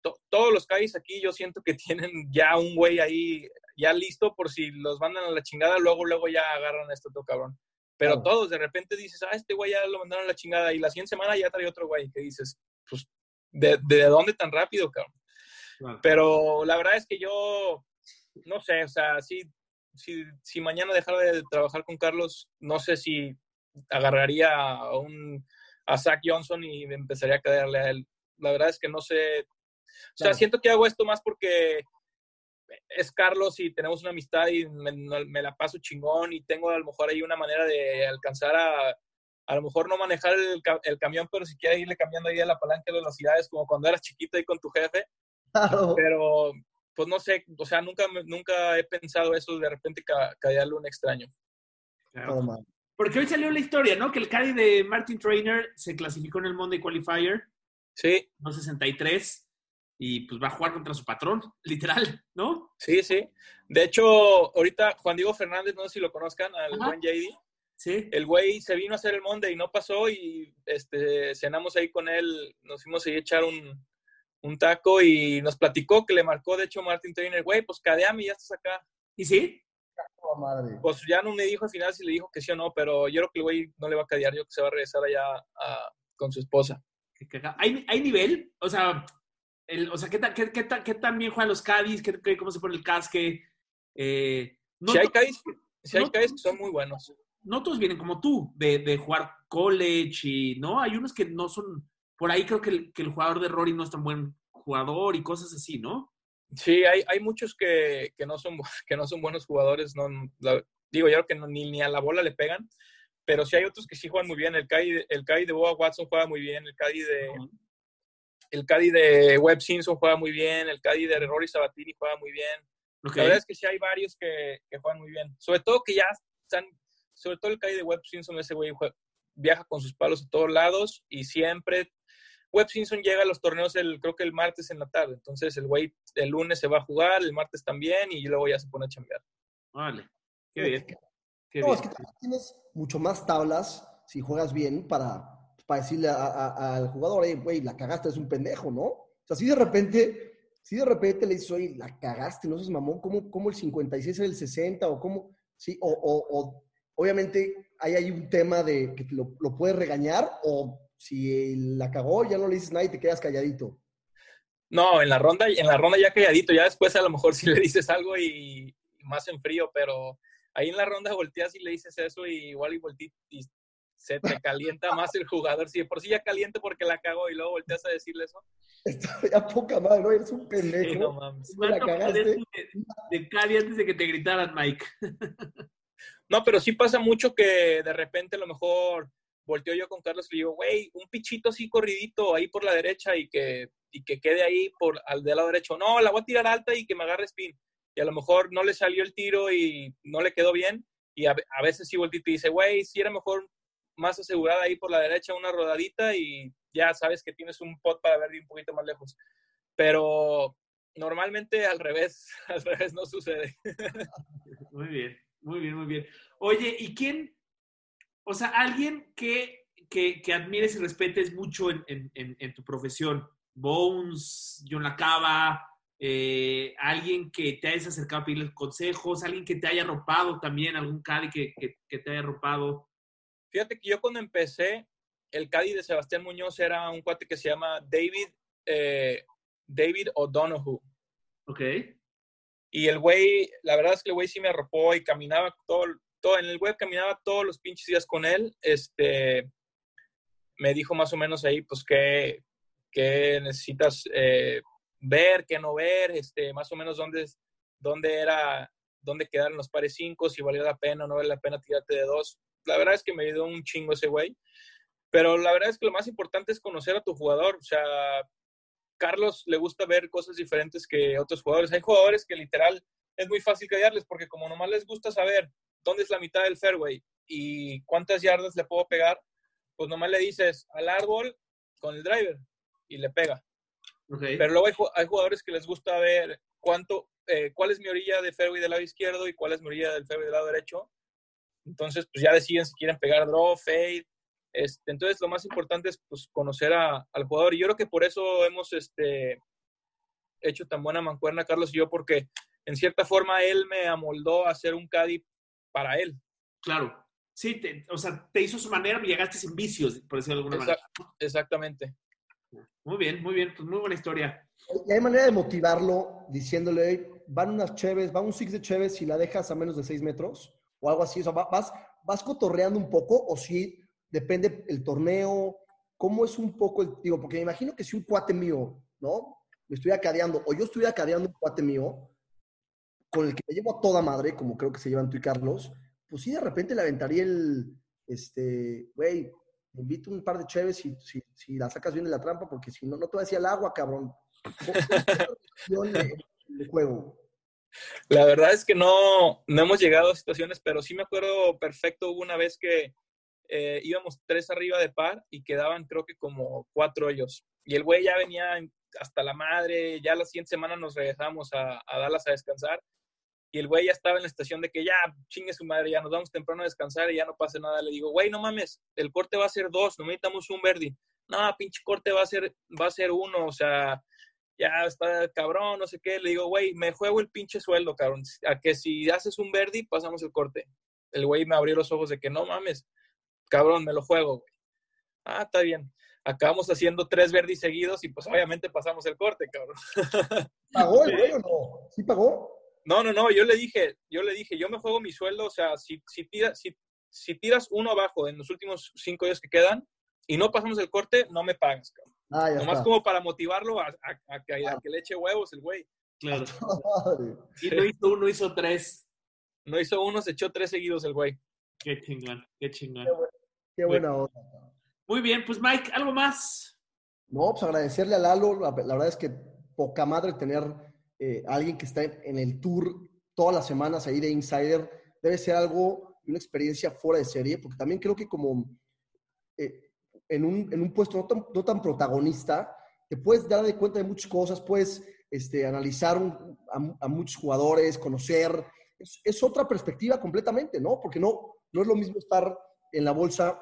to- todos los calles aquí yo siento que [LAUGHS] tienen ya un güey ahí ya listo por si los mandan a la chingada, luego, luego ya agarran a este otro cabrón. Pero todos de repente dices, ah, este güey ya lo mandaron a la chingada y la siguiente semana ya trae otro güey que dices, pues, ¿de, de dónde tan rápido, cabrón? Pero la verdad es que yo, no sé, o sea, si, si, si mañana dejara de trabajar con Carlos, no sé si agarraría a, un, a Zach Johnson y me empezaría a caerle a él. La verdad es que no sé. O sea, Claro. siento que hago esto más porque es Carlos y tenemos una amistad y me, me la paso chingón y tengo a lo mejor ahí una manera de alcanzar a, a lo mejor no manejar el camión, pero si quieres irle cambiando ahí a la palanca de velocidades, como cuando eras chiquito ahí con tu jefe. Pero, pues no sé, o sea, nunca, me- nunca he pensado eso de repente ca callarle un extraño. Todo mal. Porque hoy salió la historia, ¿no? Que el Caddy de Martin Trainer se clasificó en el Monday Qualifier. Sí. 263. Y pues va a jugar contra su patrón, [LAUGHS] literal, ¿no? Sí, sí. De hecho, ahorita Juan Diego Fernández, no sé si lo conozcan, al Ajá. buen JD. Sí. El güey se vino a hacer el Monday y no pasó y este, cenamos ahí con él, nos fuimos ahí a echar un, un taco y nos platicó que le marcó, de hecho, Martin Trainer, güey, pues cadeame y ya estás acá. ¿Y sí? Madre. Pues ya no me dijo al final si le dijo que sí o no, pero yo creo que el güey no le va a cadear, yo creo que se va a regresar allá a- con su esposa. ¿Hay, hay nivel? O sea, el, o sea ¿qué, tan- qué, qué tan- qué tan bien juegan los Caddies? ¿Qué, qué- ¿Cómo se pone el casque? Eh, no si hay Cádiz, si hay no- Cádiz que son muy buenos. no todos vienen como tú, de, de jugar college y, ¿no? Hay unos que no son, por ahí creo que el, que el jugador de Rory no es tan buen jugador y cosas así, ¿no? Sí, hay, hay muchos que, que, no son, [LAUGHS] que no son buenos jugadores. No, la- digo, yo creo que no- ni, ni a la bola le pegan. Pero sí hay otros que sí juegan muy bien. El Caddy, el Caddy de Boa Watson juega muy bien. El Caddy de, el Caddy de Webb Simpson juega muy bien. El Caddy de Rory Sabatini juega muy bien. La verdad es que sí hay varios que, que juegan muy bien. Sobre todo que ya están, sobre todo el Caddy de Webb Simpson, ese güey viaja con sus palos a todos lados y siempre Webb Simpson llega a los torneos el, creo que el martes en la tarde. Entonces el güey el lunes se va a jugar, el martes también, y luego ya se pone a chambear. Vale. Qué bien. Qué no, bien. es que también tienes mucho más tablas si juegas bien para, para decirle a- a- al jugador, "Ey, güey, la cagaste, es un pendejo, ¿no? O sea, si de repente, si de repente le dices, oye, la cagaste, no seas mamón, ¿cómo, cómo el 56 es el 60? O cómo, sí, o, o- o obviamente hay ahí un tema de que lo, lo puedes regañar, o si la cagó, ya no le dices nada y te quedas calladito. No, en la ronda, en la ronda ya calladito, ya después a lo mejor si [LAUGHS] le dices algo y, y más en frío, pero ahí en la ronda volteas y le dices eso y igual y volteas y se te [LAUGHS] calienta más el jugador. Si de por sí ya caliente porque la cagó y luego volteas a decirle eso. Está ya poca madre, ¿no? Eres un pendejo. Sí, no mames. ¿Cómo la ¿Cuánto cagaste? podías de, de Caddy antes de que te gritaran, Mike? [LAUGHS] No, pero sí pasa mucho que de repente a lo mejor volteo yo con Carlos y le digo, güey, un pichito así corridito ahí por la derecha y que, y que quede ahí por al del lado derecho. No, la voy a tirar alta y que me agarre spin. Y a lo mejor no le salió el tiro y no le quedó bien. Y a, a veces sí volteo y te dice, güey, si era mejor más asegurada ahí por la derecha una rodadita y ya sabes que tienes un pot para ver un poquito más lejos. Pero normalmente al revés, [LAUGHS] al revés no sucede. [LAUGHS] Muy bien, muy bien, muy bien. Oye, ¿y quién? O sea, alguien que, que, que admires y respetes mucho en, en- en- en tu profesión. Bones, John Lacaba, eh, alguien que te hayas acercado a pedirle consejos, alguien que te haya arropado también, algún Cadi que, que, que te haya arropado. Fíjate que yo cuando empecé, el Cádiz de Sebastián Muñoz era un cuate que se llama David, eh, David O'Donoghue. Ok. Y el güey, la verdad es que el güey sí me arropó y caminaba todo, todo, en el web caminaba todos los pinches días con él. Este, me dijo más o menos ahí, pues, qué, qué necesitas eh, ver, qué no ver, este, más o menos dónde, dónde era, dónde quedaron los pares 5, si valía la pena o no valía la pena tirarte de dos. La verdad es que me ayudó un chingo ese güey. Pero la verdad es que lo más importante es conocer a tu jugador. O sea, Carlos le gusta ver cosas diferentes que otros jugadores. Hay jugadores que literal es muy fácil callarles porque como nomás les gusta saber dónde es la mitad del fairway y cuántas yardas le puedo pegar, pues nomás le dices al árbol con el driver y le pega. Pero luego hay, ju- hay jugadores que les gusta ver cuánto, eh, cuál es mi orilla de fairway del lado izquierdo y cuál es mi orilla del fairway del lado derecho. Entonces, pues ya deciden si quieren pegar draw, fade. Este, entonces, lo más importante es pues, conocer a- al jugador. Y yo creo que por eso hemos este, hecho tan buena mancuerna, Carlos y yo, porque en cierta forma él me amoldó a ser un caddy para él. Claro. Sí, te- o sea, te hizo su manera, pero llegaste sin vicios, por decirlo de alguna manera. Exact- exactamente. Muy bien, muy bien, pues muy buena historia. Y hay manera de motivarlo diciéndole, "Ey, van unas cheves, va un six de cheves si la dejas a menos de 6 metros o algo así. O sea, vas, vas cotorreando un poco o si depende el torneo, cómo es un poco el, digo, porque me imagino que si un cuate mío, ¿no? Me estuviera cadeando o yo estuviera cadeando un cuate mío con el que me llevo a toda madre, como creo que se llevan tú y Carlos, pues sí, de repente le aventaría el, este, güey, invito un par de cheves si, si, la sacas bien de la trampa, porque si no, no te va a decir el agua, cabrón. La verdad es que no, no hemos llegado a situaciones, pero sí me acuerdo perfecto, hubo una vez que eh, íbamos tres arriba de par y quedaban creo que como cuatro ellos. Y el güey ya venía hasta la madre, ya la siguiente semana nos regresamos a, a Dallas a descansar. Y el güey ya estaba en la estación de que ya chingue su madre, ya nos vamos temprano a descansar y ya no pase nada. Le digo, güey, no mames, el corte va a ser dos, no necesitamos un verdi. No, pinche corte va a ser, va a ser uno, o sea, ya está cabrón, no sé qué. Le digo, güey, me juego el pinche sueldo, cabrón. A que si haces un Verdi, pasamos el corte. El güey me abrió los ojos de que no mames, cabrón, me lo juego, güey. Ah, está bien. Acabamos haciendo tres Verdi seguidos y pues obviamente pasamos el corte, cabrón. [LAUGHS] ¿Pagó el güey o no? ¿Sí pagó? No, no, no, yo le dije, yo le dije, yo me juego mi sueldo, o sea, si, si, tiras, si, si tiras uno abajo en los últimos cinco días que quedan y no pasamos el corte, no me pagas, cabrón. Ah, ya Nomás está. como para motivarlo a, a- a que, a que le eche huevos el güey. Claro. [LAUGHS] Y no hizo uno, hizo tres. No hizo uno, se echó tres seguidos el güey. Qué chingón, qué chingón. Qué buena onda. Muy bien, pues Mike, ¿algo más? No, pues agradecerle a Lalo. La, verdad es que poca madre tener eh, alguien que está en el tour todas las semanas ahí de Insider. Debe ser algo, una experiencia fuera de serie, porque también creo que como eh, en, un, en un puesto no tan, no tan protagonista, te puedes dar de cuenta de muchas cosas, puedes este, analizar a muchos jugadores, conocer. Es, es otra perspectiva completamente, ¿no? Porque no, no es lo mismo estar en la bolsa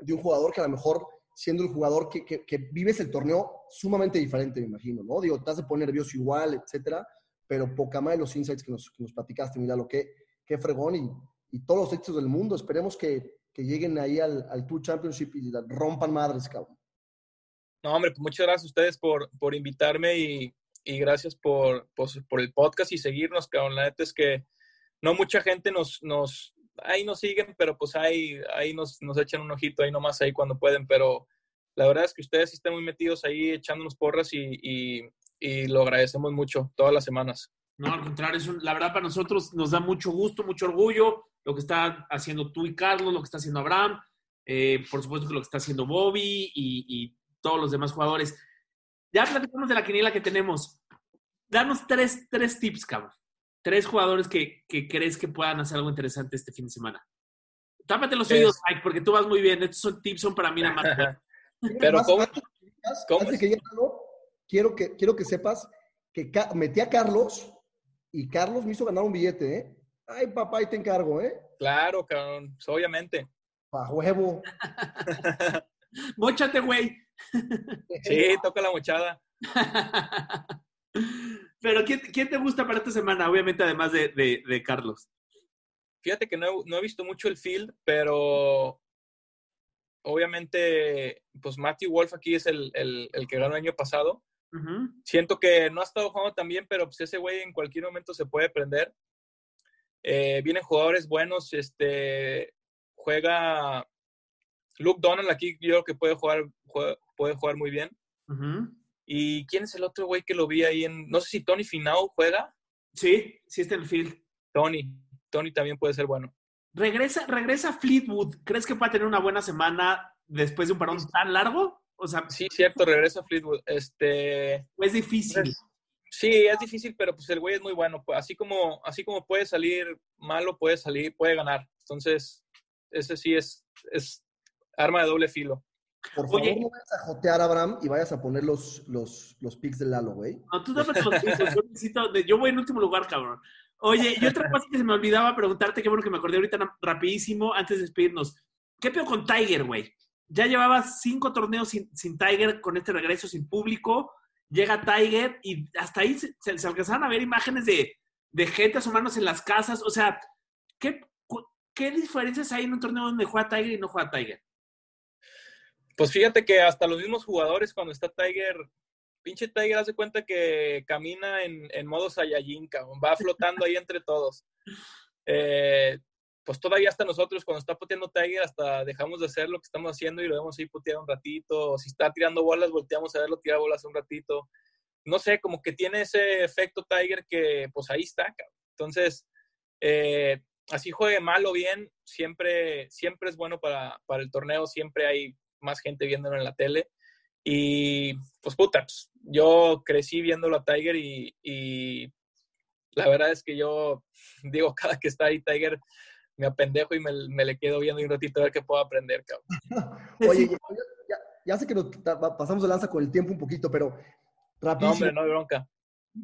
de un jugador que a lo mejor siendo el jugador que, que, vives el torneo sumamente diferente, me imagino, ¿no? Digo, te has de poner nervioso igual, etcétera, pero poca más de los insights que nos, que nos platicaste, mira lo que, qué fregón y, y todos los éxitos del mundo. Esperemos que, lleguen ahí al, al Tour Championship y rompan madres, cabrón. No, hombre, pues muchas gracias a ustedes por, por invitarme y, y gracias por, pues, por el podcast y seguirnos, cabrón. La neta es que no mucha gente nos, nos ahí nos siguen, pero pues ahí, ahí nos, nos echan un ojito ahí nomás ahí cuando pueden, pero la verdad es que ustedes están muy metidos ahí echándonos porras y, y, lo agradecemos mucho todas las semanas. No, al contrario, es un- la verdad para nosotros nos da mucho gusto, mucho orgullo lo que está haciendo tú y Carlos, lo que está haciendo Abraham, eh, por supuesto que lo que está haciendo Bobby y, y todos los demás jugadores. Ya platicamos de la quiniela que tenemos. Danos tres, tres tips, cabrón. Tres jugadores que, que crees que puedan hacer algo interesante este fin de semana. Tápate los oídos, Mike, porque tú vas muy bien. Estos son tips, son para mí nada más. [LAUGHS] Pero ¿cómo? Antes, ¿Cómo que llegue Lalo, quiero que, quiero que sepas que metí a Carlos y Carlos me hizo ganar un billete, ¿eh? Ay, papá, ahí te encargo, ¿eh? Claro, cabrón, obviamente. Pa' huevo. [LAUGHS] Móchate, güey. Sí, toca la mochada. [LAUGHS] Pero ¿quién, quién te gusta para esta semana? Obviamente, además de, de- de Carlos. Fíjate que no he, no he visto mucho el field, pero obviamente, pues Matthew Wolf aquí es el, el- el que ganó el año pasado. Siento que no ha estado jugando tan bien, pero pues ese güey en cualquier momento se puede prender. Eh, vienen jugadores buenos, este, juega Luke Donald aquí, yo creo que puede jugar, puede jugar muy bien. Ujú. ¿Y quién es el otro güey que lo vi ahí en, no sé si Tony Finau juega? Sí, sí está en el field. Tony, Tony también puede ser bueno. Regresa, regresa Fleetwood. ¿Crees que pueda tener una buena semana después de un parón tan largo? O sea, Sí, cierto, regresa Fleetwood. Este, es difícil. Sí, es difícil, pero pues el güey es muy bueno. Pues, Así como, así como puede salir malo, puede salir, puede ganar. Entonces, ese sí es, es arma de doble filo. Por favor, Oye. no vayas a jotear a Abraham y vayas a poner los, los, los picks de Lalo, güey. No, tú tápate los oídos, yo, necesito de- yo voy en último lugar, cabrón. Oye, y otra cosa que se me olvidaba preguntarte, qué bueno que me acordé ahorita rapidísimo, antes de despedirnos. ¿Qué peor con Tiger, güey? Ya llevaba cinco torneos sin, sin Tiger, con este regreso sin público. Llega Tiger y hasta ahí se, se- se alcanzaron a ver imágenes de, de gente humanos en las casas. O sea, ¿qué, ¿qué diferencias hay en un torneo donde juega Tiger y no juega Tiger? Pues fíjate que hasta los mismos jugadores, cuando está Tiger, pinche Tiger hace cuenta que camina en, modo Saiyajin, cabrón. Va flotando ahí entre todos. Eh, pues todavía hasta nosotros, cuando está puteando Tiger, hasta dejamos de hacer lo que estamos haciendo y lo vemos ahí putear un ratito. O si está tirando bolas, volteamos a verlo tirar bolas un ratito. No sé, como que tiene ese efecto Tiger que pues ahí está, cabrón. Entonces, eh, así juegue mal o bien, siempre, siempre es bueno para, para el torneo, siempre hay más gente viéndolo en la tele. Y pues puta, pues, yo crecí viéndolo a Tiger y, y, la verdad es que yo [LAUGHS] digo, cada que está ahí Tiger, me apendejo y me, me le quedo viendo un ratito a ver qué puedo aprender, cabrón. [LAUGHS] Oye, ya, ya, ya, sé que nos pasamos de lanza con el tiempo un poquito, pero rapidísimo. No, hombre, no hay bronca.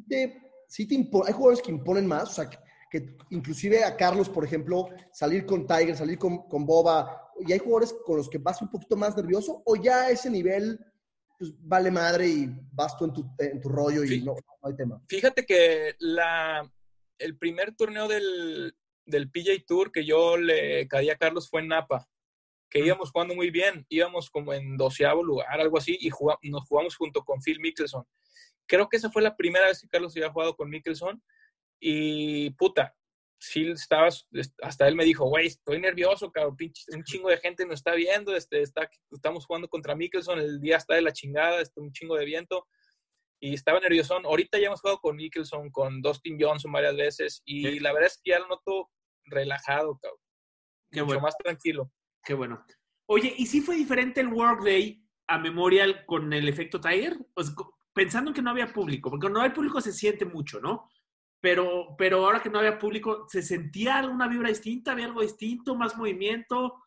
Te, sí te hay jugadores que imponen más, o sea, que, que, inclusive a Carlos, por ejemplo, salir con Tiger, salir con, con Boba, y hay jugadores con los que vas un poquito más nervioso, o ya a ese nivel pues vale madre y vas tú en tu, en tu rollo y no, no, hay tema. Fíjate que la, el primer torneo del, del PJ Tour que yo le caí a Carlos fue en Napa, que íbamos jugando muy bien, íbamos como en doceavo lugar, algo así, y jugamos, nos jugamos junto con Phil Mickelson. Creo que esa fue la primera vez que Carlos había jugado con Mickelson y puta, sí estabas, hasta él me dijo, güey, estoy nervioso, cabrón, pinche, un chingo de gente nos está viendo, este, está, estamos jugando contra Mickelson, el día está de la chingada, está un chingo de viento, y estaba nervioso. Ahorita ya hemos jugado con Mickelson, con Dustin Johnson varias veces, y sí. la verdad es que ya lo noto relajado, cabrón. Qué Mucho bueno. más tranquilo. Qué bueno. Oye, ¿y si fue diferente el Workday a Memorial con el efecto Tiger? Pues, pensando en que no había público, porque cuando no hay público se siente mucho, ¿no? Pero, pero ahora que no había público, ¿se sentía alguna vibra distinta? ¿Había algo distinto? ¿Más movimiento?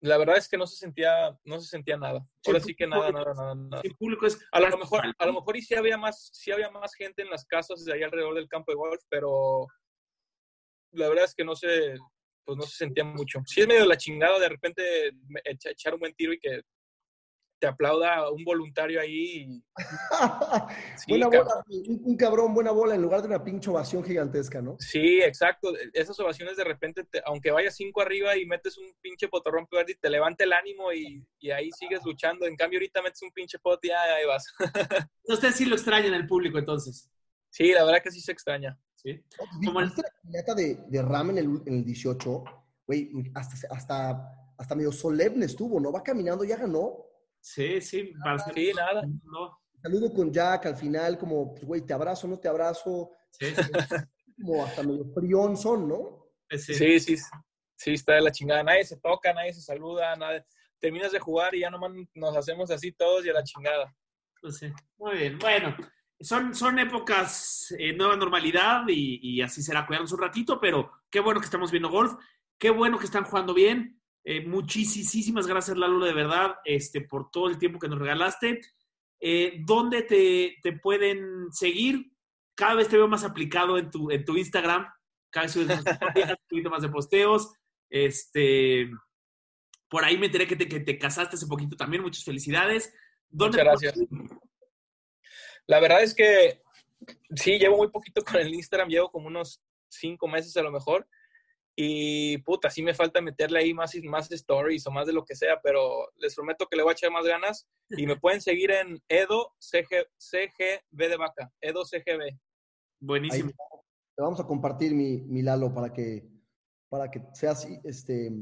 La verdad es que no se sentía, no se sentía nada. Ahora sí que nada, nada, nada, nada. El público es a lo mejor, a lo mejor y sí había más, sí había más gente en las casas de ahí alrededor del campo de golf, pero la verdad es que no se, pues no se sentía mucho. Sí es medio de la chingada de repente echar un buen tiro y que te aplauda un voluntario ahí. Y... [LAUGHS] sí, buena bola, un, un, cabrón, buena bola en lugar de una pinche ovación gigantesca, ¿no? Sí, exacto. Esas ovaciones de repente, te, aunque vayas cinco arriba y metes un pinche potorrón verde, te levanta el ánimo y, y, ahí sigues luchando. En cambio, ahorita metes un pinche pot y ahí vas. [LAUGHS] Ustedes sí lo extrañan el público, entonces. Sí, la verdad que sí se extraña. Sí. Como el... la de, de Ram en el, en el 18, güey, hasta, hasta, hasta medio solemne estuvo, ¿no? Va caminando, ya ganó. Sí, sí, para sí, nada. No. Saludo con Jack al final, como, pues, güey, te abrazo, no te abrazo. Sí. [LAUGHS] como hasta medio frión son, ¿no? Sí. sí, sí, sí, está de la chingada. Nadie se toca, nadie se saluda, nadie... terminas de jugar y ya nomás nos hacemos así todos y a la chingada. Pues sí. Muy bien, bueno. Son, son épocas, eh, nueva normalidad y, y así será. Cuidarnos un ratito, pero qué bueno que estamos viendo golf. Qué bueno que están jugando bien. Eh, muchísimas gracias, Lalo, de verdad, este, por todo el tiempo que nos regalaste. Eh, ¿Dónde te, te, pueden seguir? Cada vez te veo más aplicado en tu, en tu Instagram. Cada vez subes más [LAUGHS] un poquito más de posteos. Este, por ahí me enteré que te, que te casaste hace poquito también. Muchas felicidades. ¿Dónde Muchas gracias. La verdad es que sí, llevo muy poquito con el Instagram. Llevo como unos cinco meses a lo mejor. Y puta, sí me falta meterle ahí más, más stories o más de lo que sea, pero les prometo que le voy a echar más ganas. Y me [LAUGHS] pueden seguir en Edo CG, CGB de vaca, Edo CGB. Buenísimo. Ahí, te vamos a compartir mi, mi, Lalo para que, para que seas, este,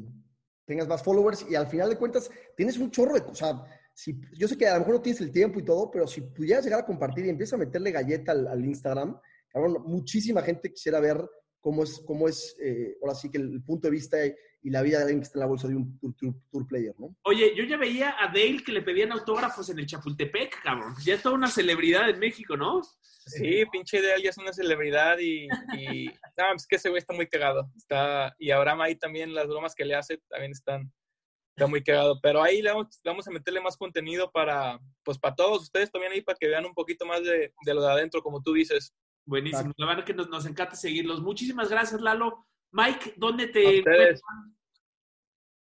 tengas más followers y al final de cuentas tienes un chorro de cosas. Si, yo sé que a lo mejor no tienes el tiempo y todo, pero si pudieras llegar a compartir y empieza a meterle galleta al, al Instagram, cabrón, muchísima gente quisiera ver cómo es, cómo es eh, ahora sí que el, el, punto de vista y la vida de alguien que está en la bolsa de un tour, tour, tour, player, ¿no? Oye, yo ya veía a Dale que le pedían autógrafos en el Chapultepec, cabrón. Ya es toda una celebridad en México, ¿no? Sí, pinche Dale ya es una celebridad y, y no, es que ese güey está muy cagado. Está, y Abraham ahí también, las bromas que le hace también están, está muy cagado. Pero ahí le vamos, vamos a meterle más contenido para, pues para todos ustedes también ahí, para que vean un poquito más de, de lo de adentro, como tú dices. Buenísimo. La verdad que nos, nos, encanta seguirlos. Muchísimas gracias, Lalo. Mike, ¿dónde te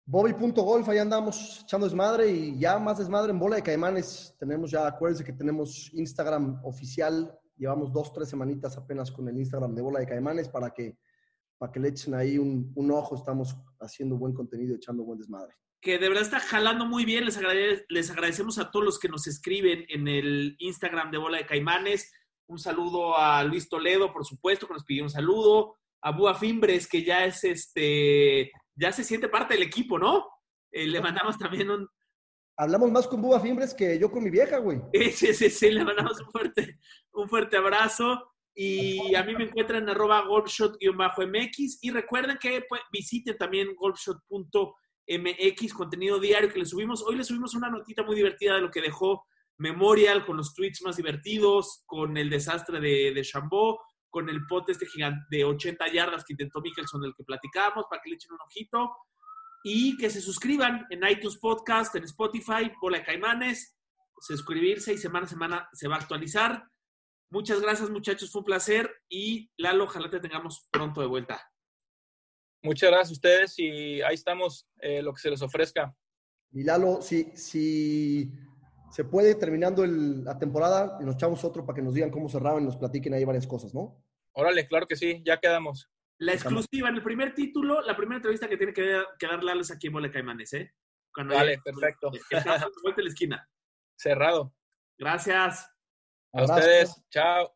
Bobby.golf, ahí andamos echando desmadre y ya más desmadre en bola de caimanes. Tenemos ya, acuérdense que tenemos Instagram oficial. Llevamos dos, tres semanitas apenas con el Instagram de bola de caimanes para que, para que le echen ahí un, un ojo. Estamos haciendo buen contenido, echando buen desmadre que de verdad está jalando muy bien. Les, agrade les, agradecemos a todos los que nos escriben en el Instagram de Bola de Caimanes. Un saludo a Luis Toledo, por supuesto, que nos pidió un saludo. A Búa Fimbres, que ya es este, ya se siente parte del equipo, ¿no? Eh, le mandamos también un. Hablamos más con Búa Fimbres que yo con mi vieja, güey. [LAUGHS] Sí, sí, sí, le mandamos un fuerte, un fuerte abrazo. Y a mí me encuentran en arroba golfshot-mx. Y recuerden que pues, visiten también golfshot.mx, contenido diario que les subimos. Hoy les subimos una notita muy divertida de lo que dejó Memorial, con los tweets más divertidos, con el desastre de, de Chambó, con el pote este gigante de 80 yardas que intentó Mickelson, del que platicamos, para que le echen un ojito. Y que se suscriban en iTunes Podcast, en Spotify, Bola de Caimanes. Suscribirse y semana a semana se va a actualizar. Muchas gracias, muchachos. Fue un placer. Y Lalo, ojalá te tengamos pronto de vuelta. Muchas gracias a ustedes y ahí estamos, eh, lo que se les ofrezca. Y Lalo, si, si se puede, terminando el- la temporada, y nos echamos otro para que nos digan cómo cerraron y nos platiquen ahí varias cosas, ¿no? Órale, claro que sí, ya quedamos. La exclusiva en el primer título, la primera entrevista que tiene que, que dar Lalo es aquí en Bola de Caimanes, ¿eh? Cuando Vale, perfecto. [LAUGHS] vuelta la esquina. Cerrado. Gracias. A ustedes, chao.